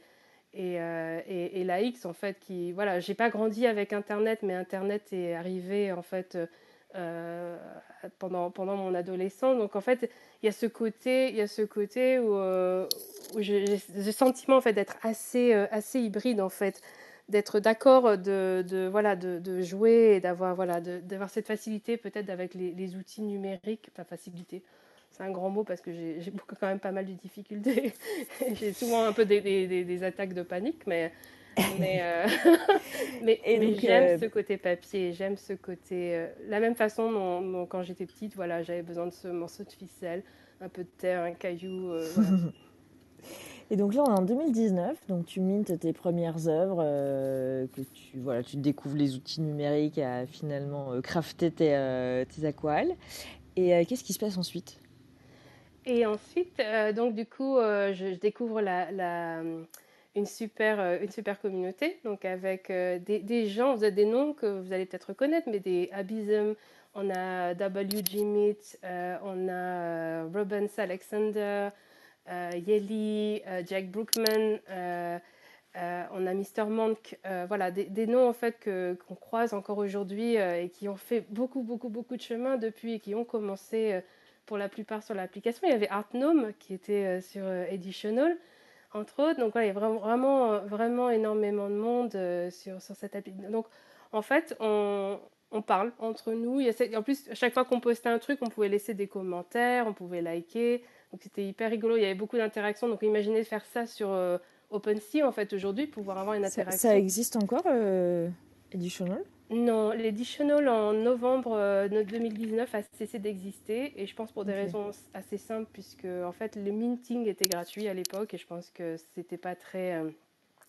et, et, la X, en fait. Qui, voilà, j'ai pas grandi avec Internet, mais Internet est arrivé, en fait, pendant, pendant mon adolescence. Donc, en fait, il y a ce côté, il y a ce côté où, euh, j'ai le sentiment en fait d'être assez, euh, assez hybride en fait, d'être d'accord de, de voilà de, de jouer et d'avoir voilà d'avoir cette facilité peut-être avec les, outils numériques, enfin facilité. C'est un grand mot parce que j'ai quand même pas mal de difficultés. j'ai souvent un peu des, des- des attaques de panique, mais mais, euh, mais, j'aime
euh,
ce côté papier, j'aime ce côté. euh, la même façon dont, dont quand j'étais petite, voilà, j'avais besoin de ce morceau de ficelle, un peu de terre, un caillou. euh, voilà.
Et donc là, on est en 2019, donc tu mintes tes premières œuvres, que tu, voilà, tu découvres les outils numériques à finalement crafter tes, tes aquarelles. Et qu'est-ce qui se passe ensuite?
Et ensuite, donc du coup, je, je découvre la, la, une, super, euh, une super communauté, donc avec euh, des, gens, vous avez des noms que vous allez peut-être reconnaître, mais des Abysm, on a W.G. Meat, euh, on a Rubens Alexander, euh, Yeli, Jack Brookman, on a Mr. Monk, voilà, des, noms en fait que, qu'on croise encore aujourd'hui et qui ont fait beaucoup, beaucoup, beaucoup de chemin depuis et qui ont commencé pour la plupart sur l'application. Il y avait Artnome qui était sur Editional. Entre autres. Donc, ouais, il y a vraiment, vraiment, vraiment énormément de monde euh, sur, sur cette appli. Donc, en fait, on, on parle entre nous. Il y a cette- En plus, à chaque fois qu'on postait un truc, on pouvait laisser des commentaires, on pouvait liker. Donc, c'était hyper rigolo. Il y avait beaucoup d'interactions. Donc, imaginez faire ça sur euh, OpenSea, en fait, aujourd'hui, pouvoir avoir une
Ça,
interaction.
ça existe encore, euh, Editional?
Non, l'Editional en novembre euh, de 2019 a cessé d'exister et je pense pour des raisons assez simples puisque en fait le minting était gratuit à l'époque et je pense que c'était pas très euh,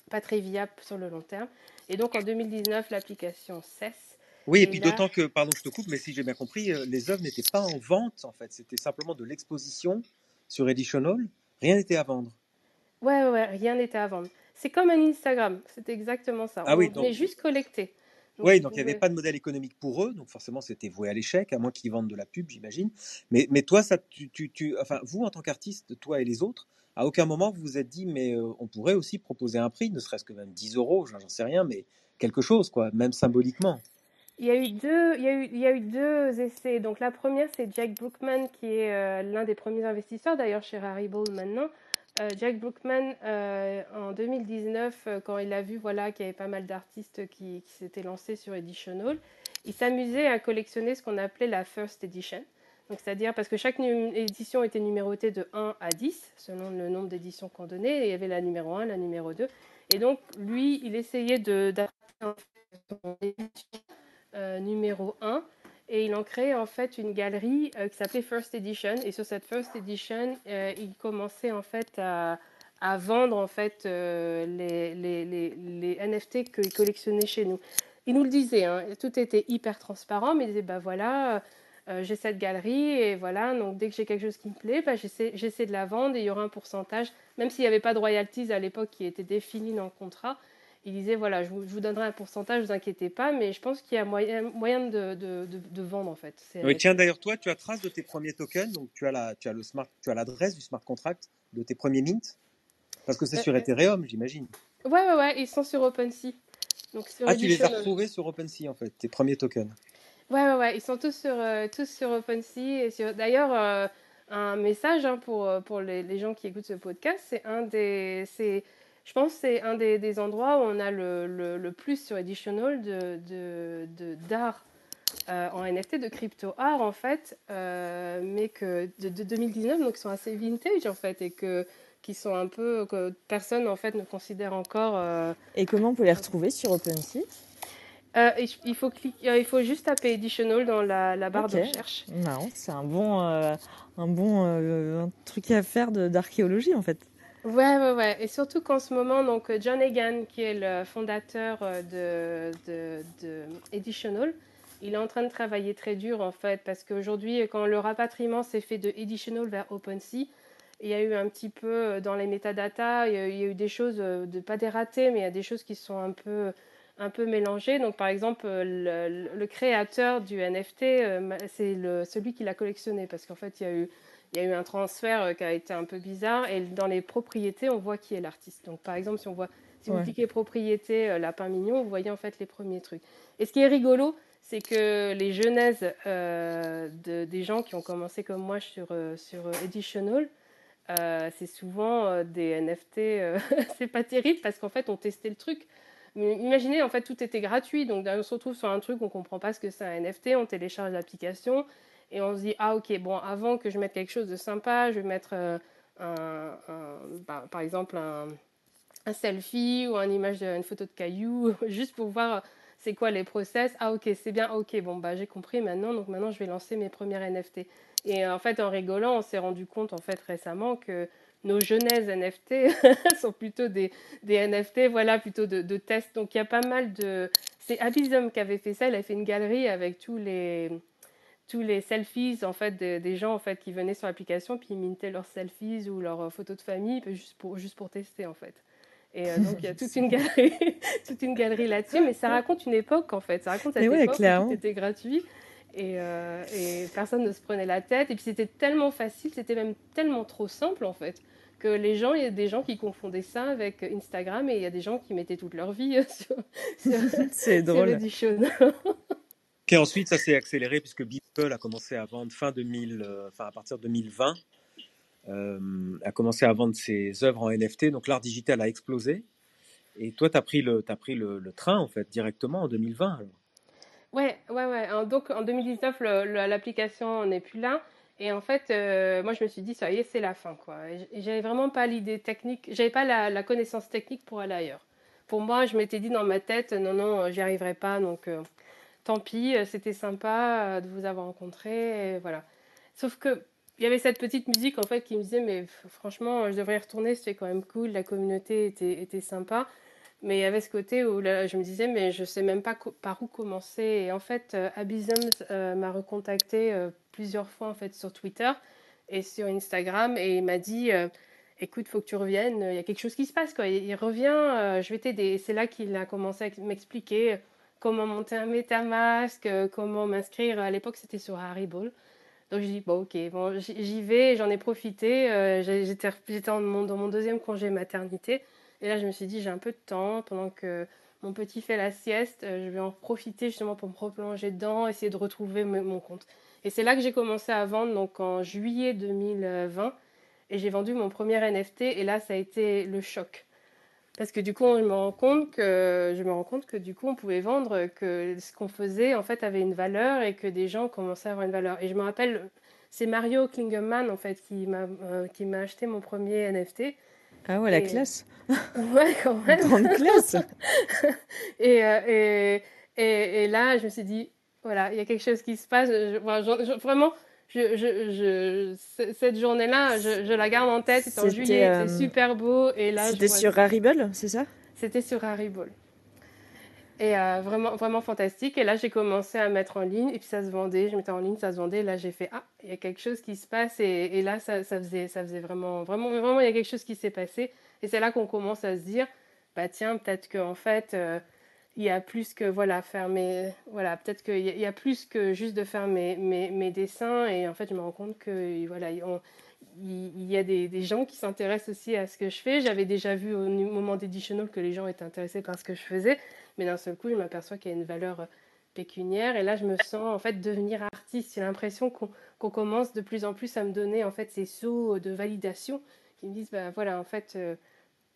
pas très viable sur le long terme. Et donc en 2019 l'application cesse.
Oui, et
Et
puis
là-
d'autant que, pardon, je te coupe, mais si j'ai bien compris, euh, les œuvres n'étaient pas en vente, en fait. C'était simplement de l'exposition sur Editional. Rien n'était à vendre.
Ouais, ouais, rien n'était à vendre. C'est comme un Instagram, c'est exactement ça.
Ah oui,
On
donc-
venait juste collecter.
Oui, donc il n'y avait pas de modèle économique pour eux, donc forcément c'était voué à l'échec, à moins qu'ils vendent de la pub, j'imagine. Mais, mais toi, ça, tu, tu, tu- enfin, vous en tant qu'artiste, toi et les autres, à aucun moment vous vous êtes dit, mais euh, on pourrait aussi proposer un prix, ne serait-ce que même 10 euros, j'en j'en sais rien, mais quelque chose, quoi, même symboliquement.
Il y a eu deux, il y a eu, il y a eu deux essais. Donc la première, c'est Jack Brookman, qui est euh, l'un des premiers investisseurs d'ailleurs chez Rarible maintenant. Euh, Jack Brookman, euh, en 2019, euh, quand il a vu voilà, qu'il y avait pas mal d'artistes qui, s'étaient lancés sur Editional, il s'amusait à collectionner ce qu'on appelait la First Edition. C'est-à-dire parce que chaque édition était numérotée de 1 à 10, selon le nombre d'éditions qu'on donnait. Il y avait la numéro 1, la numéro 2. Et donc, lui, il essayait de son édition numéro 1 et il en crée en fait une galerie euh, qui s'appelait First Edition et sur cette First Edition euh, il commençait en fait à, vendre en fait euh, les, NFT qu'il collectionnait chez nous. Il nous le disait, hein, tout était hyper transparent, mais il disait bah voilà, euh, j'ai cette galerie et voilà, donc dès que j'ai quelque chose qui me plaît, bah, j'essaie de la vendre et il y aura un pourcentage, même s'il n'y avait pas de royalties à l'époque qui était défini dans le contrat. Il disait voilà, je vous, je vous donnerai un pourcentage, ne vous inquiétez pas, mais je pense qu'il y a moyen, moyen de, de, de, de vendre en fait.
Oui, tiens, d'ailleurs, toi, tu as trace de tes premiers tokens, donc tu as la, tu as le smart, tu as l'adresse du smart contract de tes premiers mints, parce que c'est
Euh,
sur
euh,
Ethereum, j'imagine.
Ouais, ouais, ouais, ils sont sur OpenSea. Donc sur
Ah, tu les as
Editional.
retrouvés sur OpenSea, en fait, tes premiers tokens.
Ouais, ouais, ouais, ils sont tous sur, euh, tous sur OpenSea. Et sur... D'ailleurs, euh, un message hein, pour, euh, pour les, les gens qui écoutent ce podcast, c'est un des, c'est, je pense, que c'est un des, des endroits où on a le, le, le plus sur Editional de, de, de- d'art euh, en NFT, de crypto art en fait, euh, mais que de, de 2019, donc ils sont assez vintage en fait, et que qui sont un peu que personne en fait ne considère encore. euh,
Et comment on peut les retrouver sur OpenSea?
Euh, il faut cliquer, il faut juste taper Editional dans la, la barre de recherche.
C'est un bon, euh, un bon truc à faire d'archéologie en fait.
Ouais, ouais, ouais. Et surtout qu'en ce moment, donc John Egan, qui est le fondateur euh, de, de, de Editional, il est en train de travailler très dur en fait, parce qu'aujourd'hui, quand le rapatriement s'est fait de Editional vers OpenSea, il y a eu un petit peu euh, dans les métadatas, il y a, eu des choses, euh, de, pas des ratés, mais il y a des choses qui sont un peu, un peu mélangées. Donc par exemple, le, créateur du NFT, c'est celui qui l'a collectionné, parce qu'en fait, il y a eu il y a eu un transfert euh, qui a été un peu bizarre et dans les propriétés, on voit qui est l'artiste. Donc par exemple, si on voit si vous cliquez propriété euh, lapin mignon, vous voyez en fait les premiers trucs. Et ce qui est rigolo, c'est que les genèses euh, de- des gens qui ont commencé comme moi sur sur Editional, euh, c'est souvent des NFT. c'est pas terrible parce qu'en fait, on testait le truc. Mais imaginez, en fait, tout était gratuit. Donc, on se retrouve sur un truc, on comprend pas ce que c'est un NFT, on télécharge l'application et on se dit, ah, ok, bon, avant que je mette quelque chose de sympa, je vais mettre euh, un, bah, par exemple un, un selfie ou une photo de caillou, juste pour voir c'est quoi les process. Ah, ok, c'est bien, ok, bon, bah, j'ai compris maintenant, donc maintenant, je vais lancer mes premières NFT. Et euh, en fait, en rigolant, on s'est rendu compte, en fait, récemment que nos genèses NFT sont plutôt des, des NFT, voilà, plutôt de, de tests. Donc, il y a pas mal de... C'est Abyssum qui avait fait ça, il a fait une galerie avec tous les tous les selfies en fait des, des gens en fait qui venaient sur l'application puis ils mintaient leurs selfies ou leurs euh, photos de famille juste pour juste pour tester en fait. Et euh, donc il y a toute une galerie toute une galerie là-dessus mais ça raconte une époque en fait. Ça raconte cette
ouais,
époque où tout était gratuit et, euh, et personne ne se prenait la tête. Et puis c'était tellement facile c'était même tellement trop simple en fait que les gens, il y a des gens qui confondaient ça avec Instagram et il y a des gens qui mettaient toute leur vie sur, sur
drôle.
Puis ensuite, ça s'est accéléré puisque Beeple a commencé à vendre fin 2000, euh, enfin à partir de 2020. euh, a commencé à vendre ses œuvres en NFT. Donc l'art digital a explosé. Et toi, tu as pris, le, as pris le, train, en fait, directement en 2020. alors.
Ouais, ouais, ouais. Donc en 2019, le- le- l'application n'est plus là. Et en fait, euh, moi je me suis dit, ça y est, c'est la fin, quoi. Et et j'avais vraiment pas l'idée technique, j'avais pas la, connaissance technique pour aller ailleurs. Pour moi, je m'étais dit dans ma tête, non, non, j'y arriverai pas, donc tant pis, euh, c'était sympa euh, de vous avoir rencontré, voilà. Sauf que il y avait cette petite musique en fait qui me disait, mais franchement, je devrais y retourner, c'était quand même cool, la communauté était, était sympa. Mais il y avait ce côté où là, je me disais, mais je sais même pas par où commencer. Et en fait, euh, euh, m'a recontacté plusieurs fois en fait sur Twitter et sur Instagram et il m'a dit, écoute, faut que tu reviennes, il y a quelque chose qui se passe quoi. Il, revient, je vais t'aider. Et c'est là qu'il a commencé à m'expliquer comment monter un MetaMask, euh, comment m'inscrire. À l'époque, c'était sur Haribo. Donc je dis, bon, ok, bon, j'y vais, j'en ai profité. euh, J'étais dans mon deuxième congé maternité. Et là, je me suis dit, j'ai un peu de temps pendant que mon petit fait la sieste. euh, je vais en profiter justement pour me replonger dedans, essayer de retrouver mon compte. Et c'est là que j'ai commencé à vendre, donc en juillet 2020. Et j'ai vendu mon premier NFT. Et là, ça a été le choc. Parce que du coup, je me rends compte que, je me rends compte que du coup, on pouvait vendre, que ce qu'on faisait, en fait, avait une valeur et que des gens commençaient à avoir une valeur. Et je me rappelle, c'est Mario Klingemann, en fait, qui m'a euh, qui m'a acheté mon premier NFT.
Ah ouais, la
Et-
classe.
Ouais, quand même.
Grande classe.
Et, euh, et, et, et là, je me suis dit, voilà, il y a quelque chose qui se passe. Je- voilà, je- je- vraiment, je, je, je, c- cette journée-là, je, la garde en tête. C'était en juillet,
euh,
c'était super beau. Et là,
C'était sur Haribo, c'est ça?
C'était sur Haribo. Et euh, vraiment, vraiment fantastique. Et là, j'ai commencé à mettre en ligne. Et puis, ça se vendait. Je mettais en ligne, ça se vendait. Et là, j'ai fait, ah, il y a quelque chose qui se passe. Et, et là, ça, ça, faisait, ça faisait vraiment, vraiment, vraiment, il y a quelque chose qui s'est passé. Et c'est là qu'on commence à se dire, bah tiens, peut-être qu'en fait, euh, il y a plus que, voilà, faire mes, voilà, peut-être qu'il y, y a plus que juste de faire mes, mes, dessins. Et en fait, je me rends compte que, voilà, il, y a des, gens qui s'intéressent aussi à ce que je fais. J'avais déjà vu au moment d'Editional que les gens étaient intéressés par ce que je faisais. Mais d'un seul coup, je m'aperçois qu'il y a une valeur euh, pécuniaire. Et là, je me sens en fait devenir artiste. J'ai l'impression qu'on qu'on commence de plus en plus à me donner en fait ces sauts de validation qui me disent, bah voilà, en fait, euh,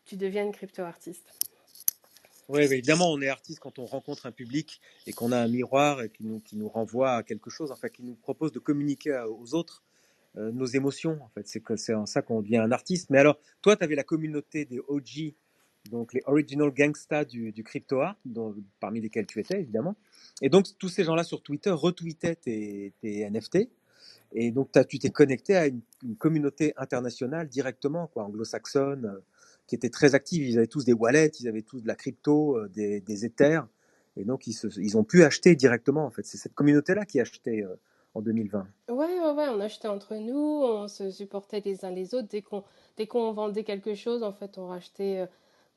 tu deviens une crypto-artiste.
Oui, évidemment, on est artiste quand on rencontre un public et qu'on a un miroir et qui nous, qui nous renvoie à quelque chose, enfin, qui nous propose de communiquer aux autres euh, nos émotions. En fait, c'est en ça qu'on devient un artiste. Mais alors, toi, tu avais la communauté des OG, donc les original gangsta du, du crypto art, dont- parmi lesquels tu étais évidemment. Et donc, tous ces gens-là sur Twitter retweetaient tes, tes NFT. Et donc, t'as- tu t'es connecté à une, une communauté internationale directement, quoi, anglo-saxonne, qui était très active. Ils avaient tous des wallets, ils avaient tous de la crypto, euh, des, des Ethers. Et donc, ils, ils ont pu acheter directement, en fait. C'est cette communauté-là qui achetait euh, en 2020.
Ouais, ouais, on achetait entre nous, on se supportait les uns les autres. Dès qu'on qu'on vendait quelque chose, en fait, on rachetait, euh,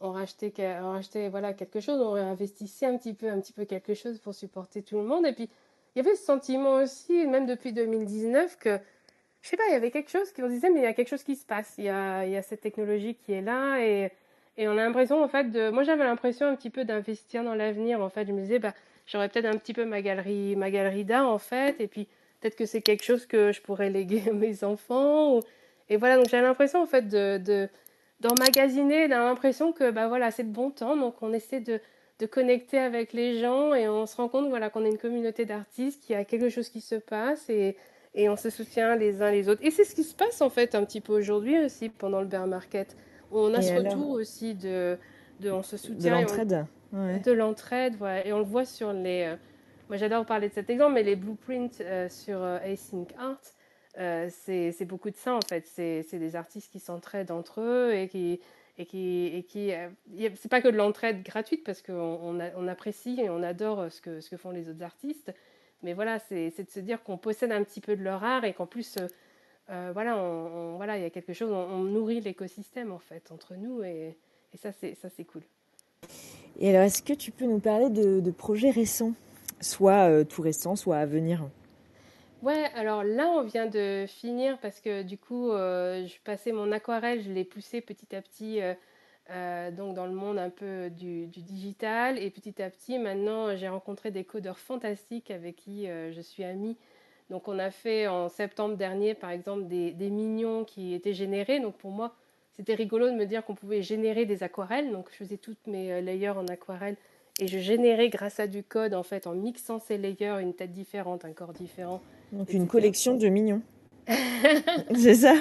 on rachetait, on rachetait voilà, quelque chose, on réinvestissait un petit peu, un petit peu quelque chose pour supporter tout le monde. Et puis, il y avait ce sentiment aussi, même depuis 2019, que, je sais pas, il y avait quelque chose qui on disait, mais il y a quelque chose qui se passe. Il y a, cette technologie qui est là et, on a l'impression, en fait, de, moi j'avais l'impression un petit peu d'investir dans l'avenir. En fait, je me disais, bah, j'aurais peut-être un petit peu ma galerie, ma galerie d'art, en fait, et puis peut-être que c'est quelque chose que je pourrais léguer à mes enfants. Et voilà, donc j'ai l'impression, en fait, de, de, d'emmagasiner, j'ai l'impression que, bah voilà, c'est de bon temps, donc on essaie de, de connecter avec les gens et on se rend compte, voilà, qu'on est une communauté d'artistes, qu'il y a quelque chose qui se passe et, et on se soutient les uns les autres. Et c'est ce qui se passe, en fait, un petit peu aujourd'hui aussi, pendant le bear market. On a
Et
ce
alors
retour aussi de, de on se
De
soutient on-
l'entraide. Ouais.
de l'entraide. Et on le voit sur les. euh, moi, j'adore parler de cet exemple, mais les blueprints euh, sur euh, Async Art, c'est beaucoup de ça en fait. C'est des artistes qui s'entraident entre eux et qui. Et qui, et qui euh, c'est pas que de l'entraide gratuite parce qu'on on, a- on apprécie et on adore ce que, ce que font les autres artistes, mais voilà, c'est de se dire qu'on possède un petit peu de leur art et qu'en plus, euh, euh, voilà, on, on- voilà, il y a quelque chose, on, on nourrit l'écosystème en fait entre nous et, et ça c'est ça c'est cool.
Et alors, est-ce que tu peux nous parler de, de projets récents Soit euh, tout récents, soit à venir?
Ouais, alors là, on vient de finir parce que du coup, euh, je passais mon aquarelle, je l'ai poussé petit à petit euh, donc dans le monde un peu du, du digital. Et petit à petit, maintenant, j'ai rencontré des codeurs fantastiques avec qui euh, je suis amie Donc on a fait en septembre dernier, par exemple, des, des mignons qui étaient générés. Donc pour moi, c'était rigolo de me dire qu'on pouvait générer des aquarelles. Donc je faisais toutes mes euh, layers en aquarelle et je générais grâce à du code, en fait, en mixant ces layers, une tête différente, un corps différent.
Donc une collection de mignons. c'est ça?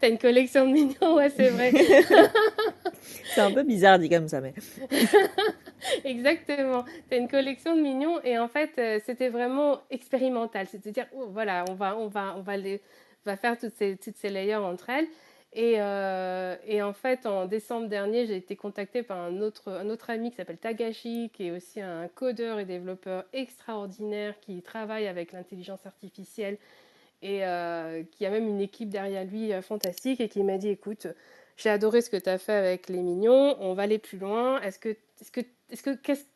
T'as une collection de mignons, ouais, c'est vrai.
C'est un peu bizarre dit comme ça, mais.
Exactement. T'as une collection de mignons et en fait, euh, c'était vraiment expérimental. C'est-à-dire, oh, voilà, on va, on va, on va les, va faire toutes ces, toutes ces layers entre elles. Et, euh, et en fait, en décembre dernier, j'ai été contactée par un autre, un autre ami qui s'appelle Tagashi, qui est aussi un codeur et développeur extraordinaire qui travaille avec l'intelligence artificielle et euh, qui a même une équipe derrière lui fantastique et qui m'a dit écoute, j'ai adoré ce que tu as fait avec les mignons, on va aller plus loin. Est-ce que, est-ce que, est-ce que,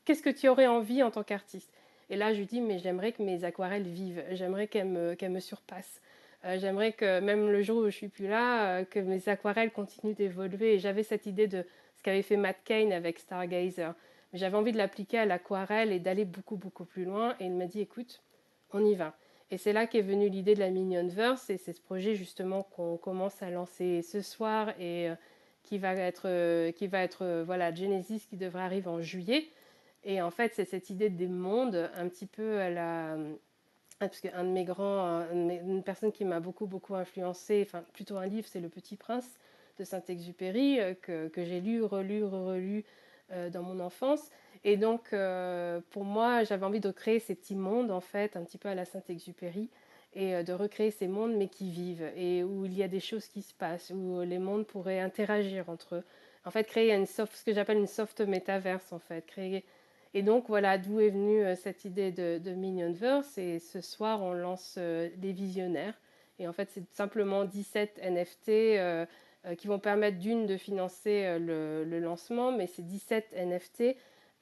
qu'est-ce, que tu aurais envie en tant qu'artiste? Et là, je lui dis mais j'aimerais que mes aquarelles vivent, j'aimerais qu'elles me, qu'elles me surpassent. Euh, j'aimerais que même le jour où je suis plus là, euh, que mes aquarelles continuent d'évoluer. Et j'avais cette idée de ce qu'avait fait Matt Kane avec Stargazer. Mais j'avais envie de l'appliquer à l'aquarelle et d'aller beaucoup beaucoup plus loin. Et il m'a dit écoute, on y va. Et c'est là qu'est venue l'idée de la Minionverse, et c'est ce projet justement qu'on commence à lancer ce soir et euh, qui va être, euh, qui va être euh, voilà, Genesis qui devrait arriver en juillet. Et en fait, c'est cette idée des mondes, un petit peu à la. Parce qu'un de mes grands, une personne qui m'a beaucoup, beaucoup influencé, enfin plutôt un livre, c'est Le Petit Prince de Saint-Exupéry, que, que j'ai lu, relu, relu dans mon enfance. Et donc, euh, pour moi, j'avais envie de créer ces petits mondes, en fait, un petit peu à la Saint-Exupéry, et euh, de recréer ces mondes, mais qui vivent, et où il y a des choses qui se passent, où les mondes pourraient interagir entre eux. En fait, créer ce que j'appelle une soft métaverse, en fait. Et donc, voilà d'où est venue euh, cette idée de, de Minionverse. Et ce soir, on lance euh, les visionnaires. Et en fait, c'est simplement 17 NFT euh, euh, qui vont permettre d'une de financer euh, le, le lancement, mais ces 17 NFT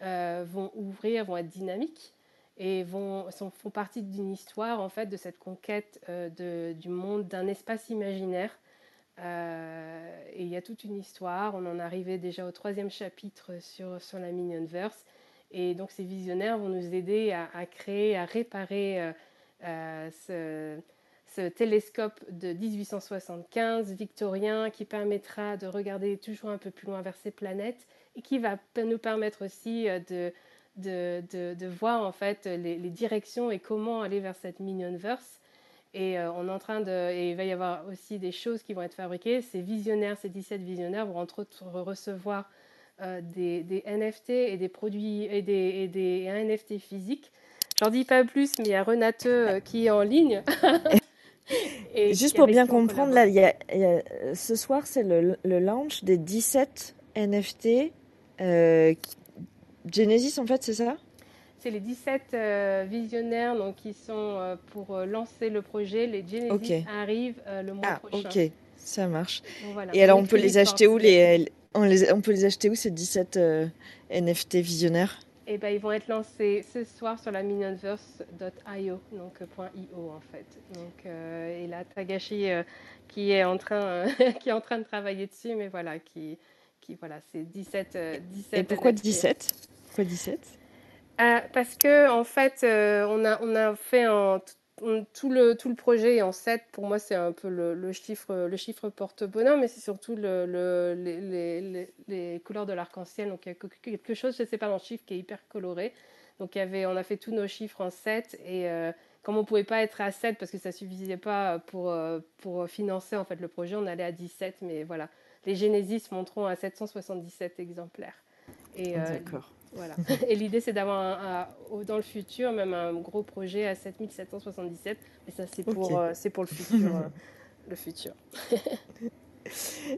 euh, vont ouvrir, vont être dynamiques et vont, font partie d'une histoire en fait de cette conquête euh, du monde, d'un espace imaginaire. Euh, et il y a toute une histoire. On en arrivait déjà au troisième chapitre sur, sur la Minionverse. Et donc ces visionnaires vont nous aider à, créer, à réparer ce télescope de 1875 victorien qui permettra de regarder toujours un peu plus loin vers ces planètes et qui va nous permettre aussi euh, de, de, de, de voir en fait les, les directions et comment aller vers cette Minionverse. Et euh, on est en train de, et il va y avoir aussi des choses qui vont être fabriquées. Ces visionnaires, ces 17 visionnaires vont entre autres recevoir euh, des, des NFT et des produits et des, et des et un NFT physique. J'en dis pas plus, mais il y a Renate euh, qui est en ligne. Et
Juste pour bien comprendre, là, y a, y a- ce soir, c'est le, le launch des 17 NFT. Euh, Genesis, en fait, c'est ça?
C'est les 17 euh, visionnaires donc, qui sont euh, pour lancer le projet. Les Genesis
Ok.
arrivent le mois
Ah,
prochain.
ok, ça marche.
Donc, voilà.
Et alors, on peut les acheter où les, on, les, on peut les acheter où ces 17 euh, NFT visionnaires?
Et ben, ils vont être lancés ce soir sur la minionverse.io, donc .io en fait. Donc, euh, et là, Tagashi euh, qui est en train qui est en train de travailler dessus, mais voilà, qui qui voilà, c'est 17 euh, 17
Et pourquoi
NFT.
17 Pourquoi 17
Euh, parce que en fait, euh, on a on a fait on- tout le tout le projet en 7. Pour moi, c'est un peu le, le chiffre le chiffre porte-bonheur, mais c'est surtout le, le- les, les, les, couleurs de l'arc-en-ciel. Donc il y a quelque chose, je sais pas, dans le chiffre qui est hyper coloré. Donc il y avait, on a fait tous nos chiffres en 7 et euh, comme on pouvait pas être à 7 parce que ça suffisait pas pour euh, pour financer en fait le projet, on allait à 17. Mais voilà, les Genesis monteront à 777 exemplaires. Et euh,
D'accord.
voilà. Et l'idée, c'est d'avoir un- un- au- dans le futur même un gros projet à 7777. Mais ça, c'est pour, euh, c'est pour le futur. euh, le futur.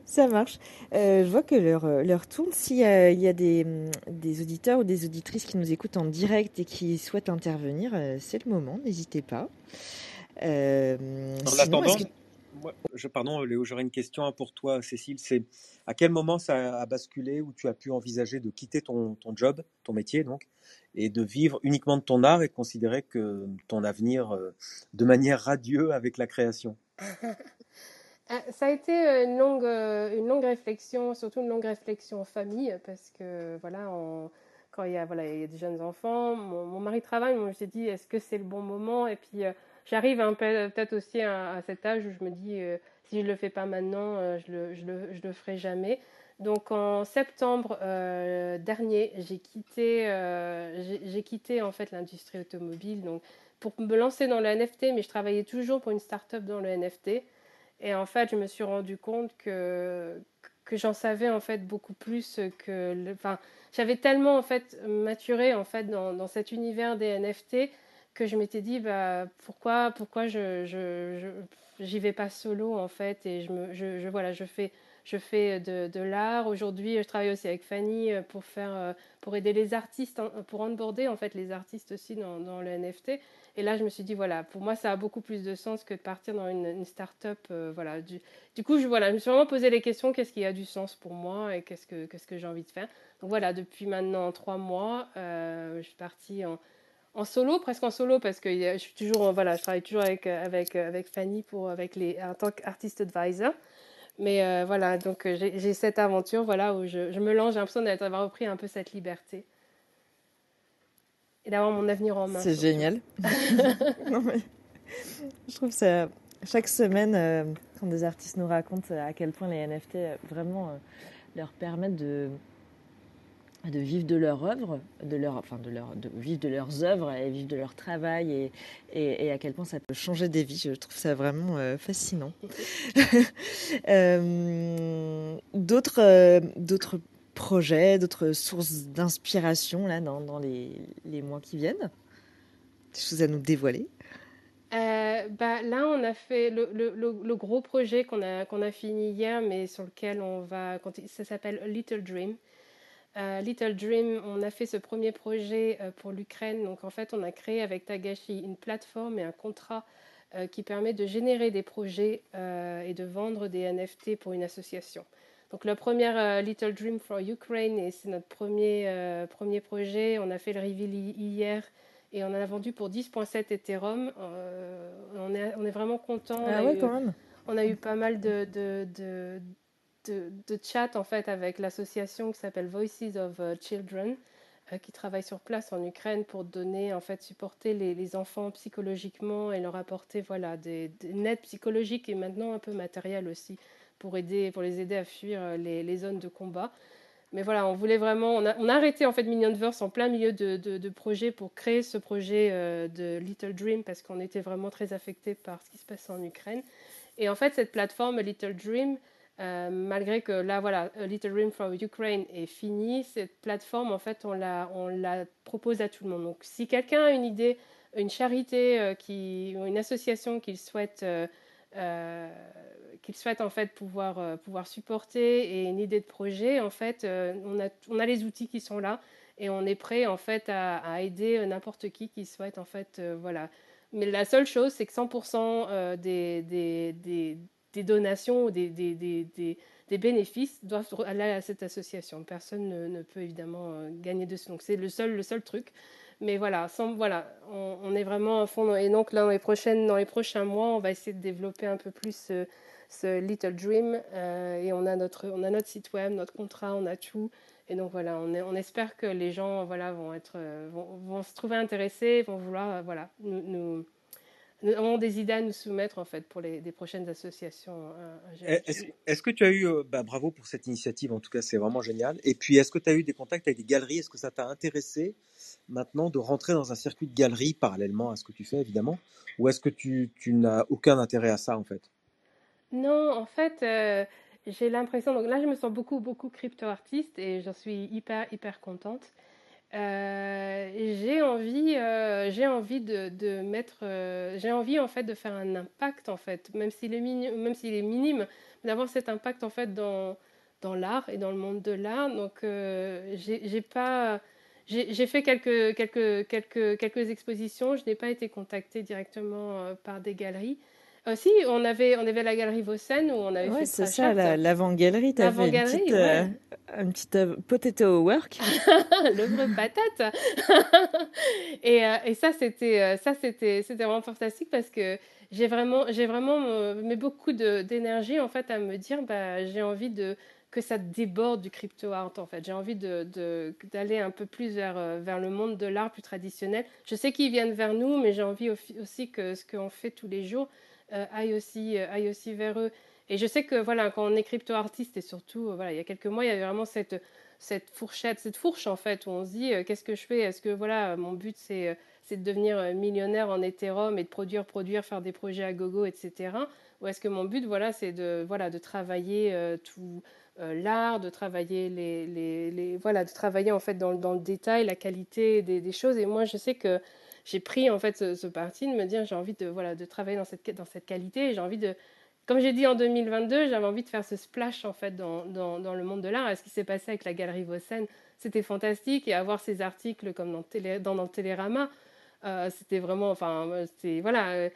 Ça marche. Euh, je vois que l'heure l'heure tourne. S'il y a, il y a des, hum, des auditeurs ou des auditrices qui nous écoutent en direct et qui souhaitent intervenir, euh, c'est le moment, n'hésitez pas. Euh,
En
sinon,
attendant, je, pardon Léo, j'aurais une question hein, pour toi, Cécile. C'est à quel moment ça a basculé où tu as pu envisager de quitter ton, job, ton métier donc, et de vivre uniquement de ton art et de considérer que ton avenir euh, de manière radieuse avec la création?
Ah, Ça a été euh, une longue, euh, une longue réflexion, surtout une longue réflexion en famille, parce que voilà, quand il y a, voilà, il y a des jeunes enfants, mon, mari travaille, moi je dit, est-ce que c'est le bon moment? Et puis, j'arrive un peu peut-être aussi à, cet âge où je me dis euh, si je le fais pas maintenant, euh, je le, je le, je le ferai jamais. Donc en septembre euh, dernier, j'ai quitté, j'ai quitté en fait l'industrie automobile donc pour me lancer dans le NFT, mais je travaillais toujours pour une start-up dans le NFT. Et en fait, je me suis rendu compte que, que j'en savais en fait beaucoup plus que, enfin, j'avais tellement en fait maturé en fait dans, dans cet univers des NFT que je m'étais dit bah pourquoi pourquoi je je, j'y vais pas solo en fait et je me je, je voilà je fais je fais de, de l'art. Aujourd'hui, je travaille aussi avec Fanny euh, pour, faire, euh, pour aider les artistes, pour onboarder en fait les artistes aussi dans, dans, le NFT. Et là, je me suis dit, voilà, pour moi, ça a beaucoup plus de sens que de partir dans une, une start-up. Euh, voilà. Du, du, coup, je, voilà, je me suis vraiment posé les questions, qu'est-ce qui a du sens pour moi et qu'est-ce que, qu'est-ce que j'ai envie de faire. Donc voilà, depuis maintenant trois mois, je suis partie en, en solo, presque en solo, parce que je suis toujours, voilà, je travaille toujours avec, avec, avec Fanny pour, avec les, en tant qu'artiste advisor. Mais euh, voilà, donc euh, j'ai cette aventure voilà, où je, je me lance, j'ai l'impression d'avoir repris un peu cette liberté. Et d'avoir mon avenir en main.
C'est génial. non, mais je trouve ça. Chaque semaine, euh, quand des artistes nous racontent à quel point les NFT vraiment euh, leur permettent de, de vivre de leur œuvre, de leur, enfin de leur, de vivre de leurs œuvres et vivre de leur travail et, et, à quel point ça peut changer des vies. Je trouve ça vraiment euh, fascinant. euh, d'autres, euh, d'autres projets, d'autres sources d'inspiration là dans, dans les, les, mois qui viennent? Des choses à nous dévoiler?
Bah, là, on a fait le, le, le, le gros projet qu'on a, qu'on a fini hier, mais sur lequel on va. Ça s'appelle Little Dream. Little Dream, on a fait ce premier projet uh, pour l'Ukraine. Donc en fait, on a créé avec Tagashi une plateforme et un contrat uh, qui permet de générer des projets et de vendre des NFT pour une association. Donc le premier Little Dream for Ukraine, et c'est notre premier, premier projet. On a fait le reveal hier et on en a vendu pour 10.7 Ethereum. Euh, on, est, on est vraiment content.
Ah ouais, eu, quand même.
On a eu pas mal de, de, de de, chat en fait avec l'association qui s'appelle Voices of Children euh, qui travaille sur place en Ukraine pour donner en fait supporter les, enfants psychologiquement et leur apporter voilà des, des aides psychologiques et maintenant un peu matériel aussi pour aider pour les aider à fuir les, les zones de combat. Mais voilà on voulait vraiment on a, arrêté en fait Minionverse en plein milieu de, projet pour créer ce projet euh, de Little Dream parce qu'on était vraiment très affecté par ce qui se passe en Ukraine. Et en fait cette plateforme Little Dream euh, malgré que là, voilà, A Little Dream for Ukraine est fini, cette plateforme, en fait, on la, on la propose à tout le monde. Donc, si quelqu'un a une idée, une charité euh, une association qu'il souhaite, euh, qu'il souhaite en fait pouvoir, pouvoir supporter et une idée de projet, en fait, on, a, on a les outils qui sont là et on est prêt en fait à, à aider n'importe qui qui souhaite en fait, voilà. Mais la seule chose, c'est que 100% des, des, des des donations ou des, bénéfices doivent aller à cette association. Personne ne, peut évidemment euh, gagner dessus. Donc c'est le seul, le seul truc. Mais voilà, sans, voilà on, est vraiment à fond. Et donc là, dans les, prochaines, dans les prochains mois, on va essayer de développer un peu plus ce, Little Dream. Euh, et on a, notre, on a notre site web, notre contrat, on a tout. Et donc voilà, on, espère que les gens voilà, vont, être, vont, vont se trouver intéressés, vont vouloir voilà, nous nous avons des idées à nous soumettre en fait pour les des prochaines associations.
Euh, est-ce, est que tu as eu, euh, bah, bravo pour cette initiative, en tout cas c'est vraiment génial. Et puis est-ce que tu as eu des contacts avec des galeries? Est-ce que ça t'a intéressé maintenant de rentrer dans un circuit de galerie parallèlement à ce que tu fais évidemment? Ou est-ce que tu, tu n'as aucun intérêt à ça en fait?
Non, en fait. Euh, j'ai l'impression, donc là je me sens beaucoup, beaucoup crypto-artiste et j'en suis hyper, hyper contente. Euh, j'ai envie, euh, j'ai envie de, mettre, euh, j'ai envie en fait de faire un impact en fait, même s'il est même s'il est minime, d'avoir cet impact en fait dans dans l'art et dans le monde de l'art. Donc j'ai pas, j'ai fait quelques quelques quelques quelques expositions. Je n'ai pas été contactée directement par des galeries. Euh, si, on avait, on avait la galerie Vossen où on avait
ouais,
fait
c'est ça, l'avant-galerie. La, tu avais une petite, ouais. euh, une petite euh, potato work.
L'œuvre patate. et, euh, et ça, c'était, ça c'était, c'était vraiment fantastique parce que j'ai vraiment, j'ai vraiment mis beaucoup d'énergie en fait à me dire, bah, j'ai envie de que ça déborde du crypto art en fait. J'ai envie de, d'aller un peu plus vers, euh, vers le monde de l'art plus traditionnel. Je sais qu'ils viennent vers nous, mais j'ai envie au- aussi que ce qu'on fait tous les jours euh, aille, aussi, euh, aille aussi vers eux. Et je sais que voilà, quand on est crypto-artiste, et surtout, euh, voilà, il y a quelques mois, il y avait vraiment cette, cette fourchette, cette fourche en fait, où on se dit euh, qu'est-ce que je fais? Est-ce que voilà, mon but c'est, euh, de devenir euh, millionnaire en Ethereum et de produire, produire, faire des projets à gogo, etc. Ou est-ce que mon but, voilà, c'est de, voilà, de travailler euh, tout euh, l'art, de travailler les, les, voilà, de travailler en fait dans, dans le détail, la qualité des, des choses? Et moi, je sais que j'ai pris en fait ce, ce parti de me dire j'ai envie de voilà de travailler dans cette dans cette qualité. J'ai envie de, comme j'ai dit en 2022, j'avais envie de faire ce splash en fait dans, dans, dans le monde de l'art. Ce qui s'est passé avec la galerie Vossen, c'était fantastique. Et avoir ces articles comme dans, Télé, dans, dans Télérama, euh, c'était vraiment, enfin, euh, c'était voilà. euh,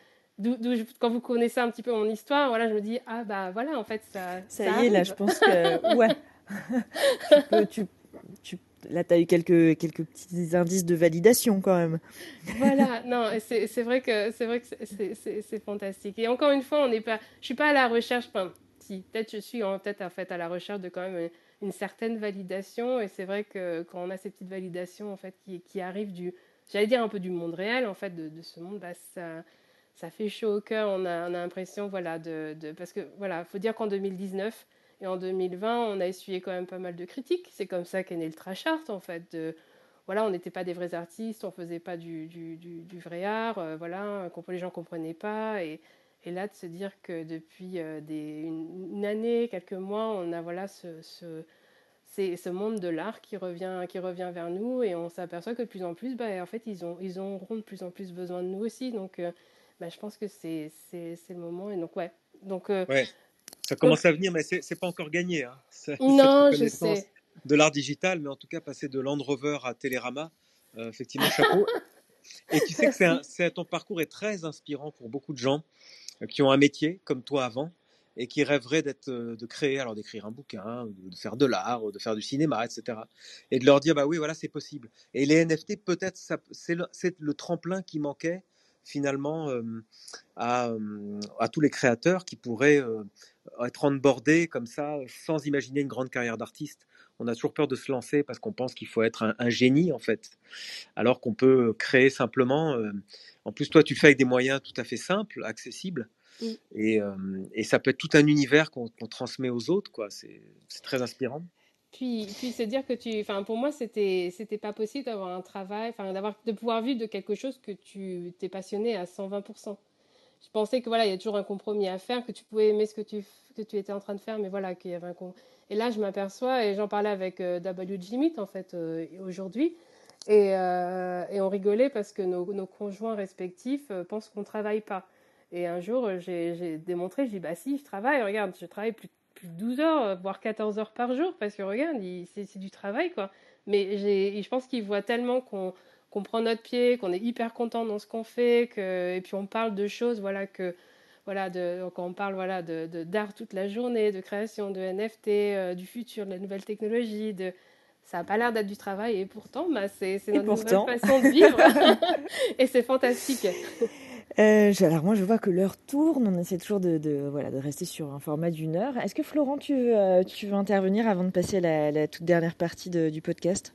je- quand vous connaissez un petit peu mon histoire, voilà, je me dis ah bah voilà, en fait ça.
Ça, y est, là, je pense que. Ouais. tu peux, tu, tu- là, tu as eu quelques, quelques petits indices de validation quand même.
Voilà, non, c'est vrai que c'est vrai que c'est- fantastique. Et encore une fois, on n'est pas, je suis pas à la recherche, enfin, si, peut-être je suis en tête en fait à la recherche de quand même une, une certaine validation. Et c'est vrai que quand on a ces petites validations en fait qui, qui arrivent du, j'allais dire un peu du monde réel en fait de, de ce monde, bah ça, ça fait chaud au cœur. On a, on a l'impression, voilà, de, de, parce que voilà, faut dire qu'en 2019 et en 2020, on a essuyé quand même pas mal de critiques. C'est comme ça qu'est né le trash art en fait. De, voilà, on n'était pas des vrais artistes, on faisait pas du, du, vrai art, euh, voilà, les gens comprenaient pas. Et, là, de se dire que depuis euh, des, une, année, quelques mois, on a voilà ce, ce, c'est ce monde de l'art qui revient, qui revient vers nous et on s'aperçoit que de plus en plus, bah, en fait, ils, ont, ils auront de plus en plus besoin de nous aussi. Donc, euh, bah, je pense que c'est le moment. Et donc, ouais. Donc,
Ouais, ça commence à venir, mais c'est c'est pas encore gagné. Hein.
Non, je sais.
de l'art digital, mais en tout cas passer de Land Rover à Télérama, euh, effectivement, chapeau. Et tu sais que c'est un- ton parcours est très inspirant pour beaucoup de gens euh, qui ont un métier comme toi avant et qui rêveraient d'être, euh, de créer, alors d'écrire un bouquin, de, faire de l'art, de faire du cinéma, etc. Et de leur dire, bah oui, voilà, c'est possible. Et les NFT, peut-être, c'est le, tremplin qui manquait finalement euh, à, à tous les créateurs qui pourraient euh, être onboardés comme ça, sans imaginer une grande carrière d'artiste. On a toujours peur de se lancer parce qu'on pense qu'il faut être un, un génie en fait, alors qu'on peut créer simplement. euh, en plus, toi, tu le fais avec des moyens tout à fait simples, accessibles,
Mm.
et, euh, et ça peut être tout un univers qu'on transmet aux autres. quoi. C'est c'est très inspirant.
Puis, puis se dire que tu, enfin pour moi c'était c'était pas possible d'avoir un travail, enfin d'avoir de pouvoir vivre de quelque chose que tu t'es passionné à 120%. Je pensais que voilà il y a toujours un compromis à faire, que tu pouvais aimer ce que tu que tu étais en train de faire, mais voilà qu'il y avait un com- et là je m'aperçois et j'en parlais avec euh, W. Jimmy en fait euh, aujourd'hui et, euh, et on rigolait parce que nos, conjoints respectifs euh, pensent qu'on travaille pas. Et un jour j'ai démontré, j'ai dit bah si je travaille, regarde je travaille plus plus de 12 heures, voire 14 heures par jour, parce que regarde, c'est du travail, quoi. Mais je pense qu'ils voient tellement qu'on qu'on prend notre pied, qu'on est hyper content dans ce qu'on fait, que, et puis on parle de choses, voilà, que, voilà, de, quand on parle, voilà, de, d'art toute la journée, de création de NFT, euh, du futur, de la nouvelle technologie, de, ça n'a pas l'air d'être du travail, et pourtant, bah, c'est, notre
pourtant.
nouvelle façon de vivre, et c'est fantastique.
Euh, alors moi je vois que l'heure tourne, on essaie toujours de, de- voilà, de rester sur un format d'une heure. Est-ce que Florent, tu veux, euh, tu veux intervenir avant de passer à la, la toute dernière partie de- du podcast?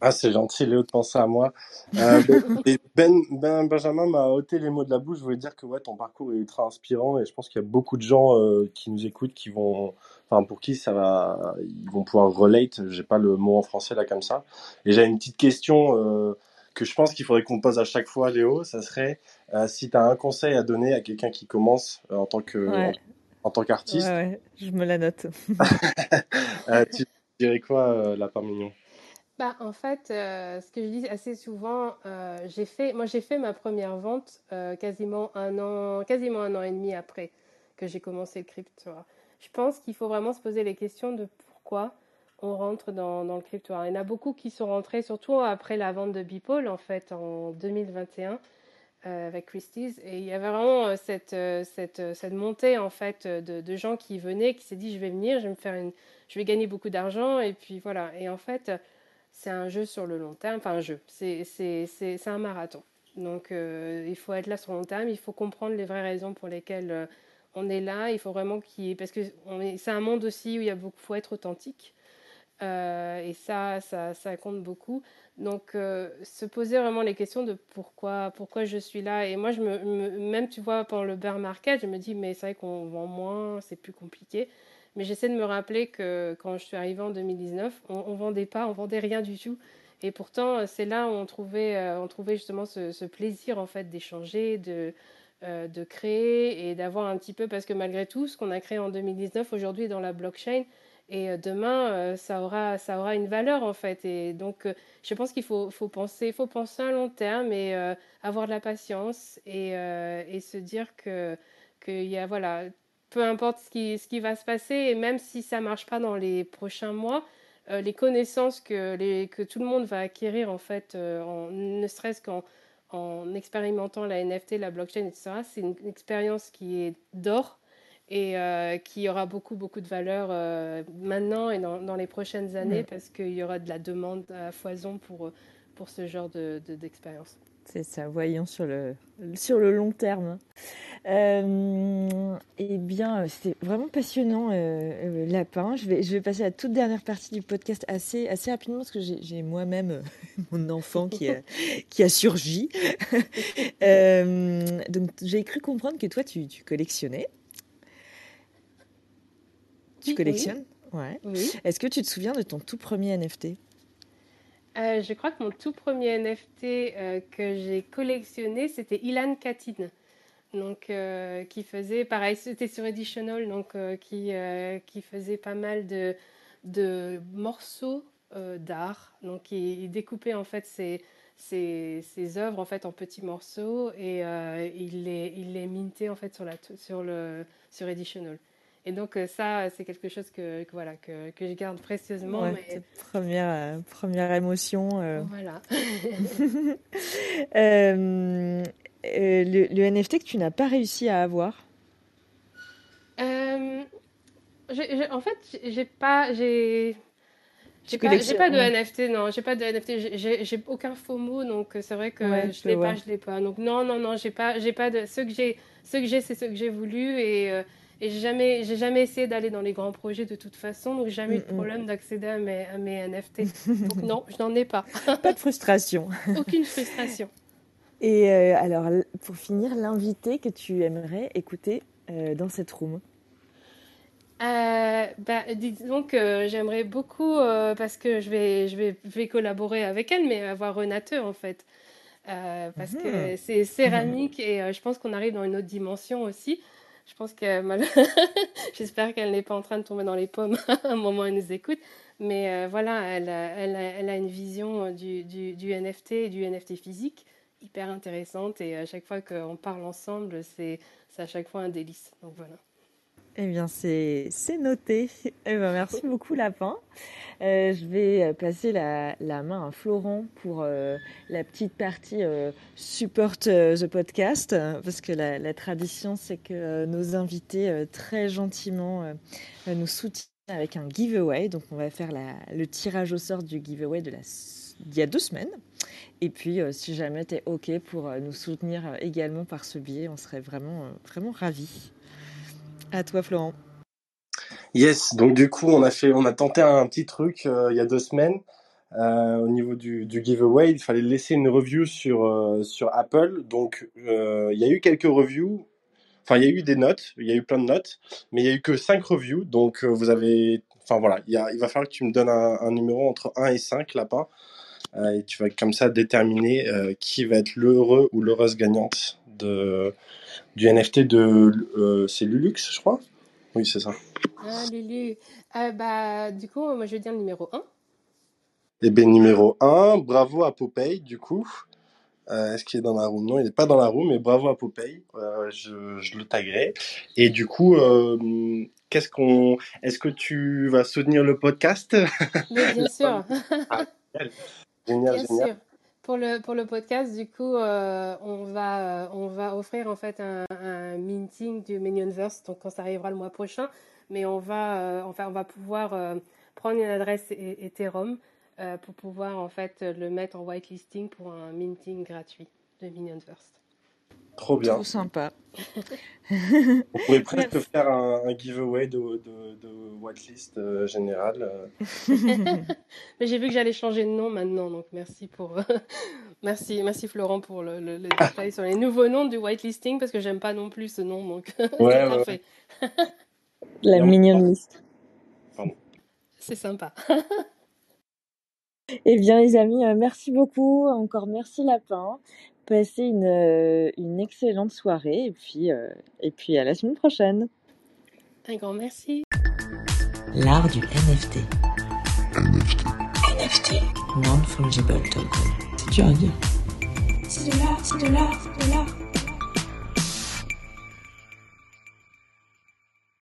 Ah, c'est gentil, Léo, de penser à moi. Euh, ben, ben, ben- Benjamin m'a ôté les mots de la bouche. Je voulais dire que ouais, ton parcours est ultra inspirant et je pense qu'il y a beaucoup de gens euh, qui nous écoutent qui vont, enfin, pour qui ça va, ils vont pouvoir relate. J'ai pas le mot en français là comme ça. Et j'ai une petite question euh, que je pense qu'il faudrait qu'on pose à chaque fois, Léo. Ça serait si tu as un conseil à donner à quelqu'un qui commence en tant que,
Ouais.
en, en tant qu'artiste,
Ouais, ouais, je me la note.
tu dirais quoi, euh, Lapin Mignon?
Bah, en fait, euh, ce que je dis assez souvent, euh, j'ai fait, moi j'ai fait ma première vente euh, quasiment un an, quasiment un an et demi après que j'ai commencé le crypto. Je pense qu'il faut vraiment se poser les questions de pourquoi on rentre dans, le crypto. Il y en a beaucoup qui sont rentrés, surtout après la vente de Bipol, en fait, en 2021 euh, avec Christie's. Et il y avait vraiment cette, cette, cette montée, en fait, de, de gens qui venaient, qui s'est dit, je vais venir, je vais me faire une, je vais gagner beaucoup d'argent, et puis voilà. Et en fait, c'est un jeu sur le long terme, enfin un jeu, c'est un marathon. Donc euh, il faut être là sur le long terme, il faut comprendre les vraies raisons pour lesquelles euh, on est là, il faut vraiment qu'il y ait... Parce que c'est un monde aussi où il y a beaucoup, faut être authentique. Euh, et ça, ça, ça, compte beaucoup. Donc, se poser vraiment les questions de pourquoi, pourquoi je suis là. Et moi, je me, même, tu vois, pendant le bear market, je me dis, mais c'est vrai qu'on vend moins, c'est plus compliqué. Mais j'essaie de me rappeler que quand je suis arrivée en 2019, on, ne vendait pas, on vendait rien du tout. Et pourtant, c'est là où on trouvait, euh, on trouvait justement ce, plaisir, en fait, d'échanger, de, de créer et d'avoir un petit peu, parce que malgré tout, ce qu'on a créé en 2019, aujourd'hui, dans la blockchain, et euh, demain, euh, ça, aura, ça aura une valeur en fait. Et donc, euh, je pense qu'il faut, faut, penser, faut penser à long terme et avoir de la patience et, et se dire que, que y a, voilà, peu importe ce qui, ce qui va se passer, et même si ça ne marche pas dans les prochains mois, les connaissances que, les, que tout le monde va acquérir en fait, en, ne serait-ce qu'en en expérimentant la NFT, la blockchain, etc., c'est une expérience qui est d'or et euh, qui aura beaucoup, beaucoup de valeur euh, maintenant et dans, dans, les prochaines années parce qu'il y aura de la demande à foison pour, pour ce genre d'expérience. De,
c'est ça, voyons sur le, sur le long terme. Euh, eh bien, c'était vraiment passionnant, euh, Lapin. Je vais, je vais passer à la toute dernière partie du podcast assez, assez rapidement parce que j'ai moi-même mon enfant qui a, qui a surgi. donc, j'ai cru comprendre que toi, tu, tu collectionnais. Tu collectionnes Ouais. Oui. Est-ce que tu te souviens de ton tout premier NFT
euh, Je crois que mon tout premier NFT euh, que j'ai collectionné, c'était Ilan Katin. Donc, euh, qui faisait, pareil, c'était sur Editional, donc qui, qui faisait pas mal de, de morceaux d'art. Donc, il, découpait en fait ses, ses, œuvres en fait en petits morceaux et il les, il les mintait en fait sur, la, sur, le, sur. Et donc euh, ça, c'est quelque chose que, voilà, que, que, je garde précieusement.
mais... première, euh, première émotion.
Euh. Voilà.
le, le, NFT que tu n'as pas réussi à avoir
En fait, j'ai pas... J'ai... J'ai pas, pas, de NFT, non, j'ai pas de NFT, j'ai aucun faux mot, donc c'est vrai que je l'ai pas, je l'ai pas. Donc non, non, non, j'ai pas, j'ai pas de. Ce que j'ai, ce que j'ai, c'est ce que j'ai voulu et et j'ai jamais, j'ai jamais essayé d'aller dans les grands projets de toute façon, donc jamais eu de problème d'accéder à mes, à mes NFT. donc non, je n'en ai pas.
pas de frustration.
Aucune frustration.
Et euh, alors, pour finir, l'invité que tu aimerais écouter euh, dans cette room?
Euh, bah, disons que j'aimerais beaucoup, parce que je vais, je, vais, je vais collaborer avec elle, mais avoir Renate en fait. parce que mhm. c'est céramique et je pense qu'on arrive dans une autre dimension aussi. Je pense que j'espère qu'elle n'est pas en train de tomber dans les pommes à un moment elle nous écoute. Mais euh, voilà, elle, elle, elle, a une vision euh, du, du, du, NFT et du NFT physique hyper intéressante. Et à chaque fois qu'on parle ensemble, c'est à chaque fois un délice. Donc voilà.
Eh bien, c'est noté. Eh bien, merci beaucoup, Lapin. Euh, je vais passer la, la, main à Florent pour euh, la petite partie euh, Support euh, the Podcast, parce que la, la tradition, c'est que nos invités, très gentiment, nous soutiennent avec un giveaway. Donc, on va faire la, le tirage au sort du giveaway de la, d'il y a deux semaines. Et puis, si jamais tu es OK pour nous soutenir également par ce biais, on serait vraiment, vraiment ravis. À toi, Florent.
Yes, donc du coup, on a fait, on a tenté un petit truc euh, il y a deux semaines. Euh, au niveau du, giveaway, il fallait laisser une review sur, euh, sur Apple. Donc, il y a eu quelques reviews. Enfin, il y a eu des notes, il y a eu plein de notes, mais il y a eu que cinq reviews. Donc, vous avez. Enfin, voilà, il, va falloir que tu me donnes un, numéro entre 1 et 5 lapins. et tu vas comme ça déterminer qui va être l'heureux ou l'heureuse gagnante de, du NFT de. Euh, c'est Lulux, je crois Oui, c'est ça.
Ah, Lulu. Euh, bah, du coup, moi, je vais dire le numéro 1.
Eh bien, numéro 1, bravo à Popeye, du coup. Euh, est-ce qu'il est dans la room? Non, il n'est pas dans la room, mais bravo à Popeye. je, je, le taguerai. Et du coup, qu'est-ce qu'on. Est-ce que tu vas soutenir le podcast?
Bien sûr. ah, génial, génial. Bien génial. Sûr. Pour le, podcast, du coup, euh, on, va, euh, on va offrir en fait un, minting du Minionverse, donc quand ça arrivera le mois prochain, mais on va, euh, enfin, on va pouvoir prendre une adresse Ethereum pour pouvoir en fait le mettre en whitelisting pour un minting gratuit de Minionverse.
Trop bien.
Trop sympa.
On pourrait presque
Merci.
faire un, un giveaway de, de, de whitelist euh, général. euh.
Mais j'ai vu que j'allais changer de nom maintenant, donc merci pour merci, merci Florent pour le, le, le détail sur les nouveaux noms du whitelisting parce que j'aime pas non plus ce nom, donc c'est
Ouais.
La
Non,
mignonne liste.
C'est sympa.
Eh bien, les amis, euh, merci beaucoup. Encore merci Lapin. Passez une, euh, une excellente soirée et puis, euh, et puis à la semaine prochaine.
Un grand merci.
L'art du NFT.
NFT.
NFT.
Non-fungible token. C'est dur à dire.
C'est de l'art, c'est de l'art, c'est de l'art.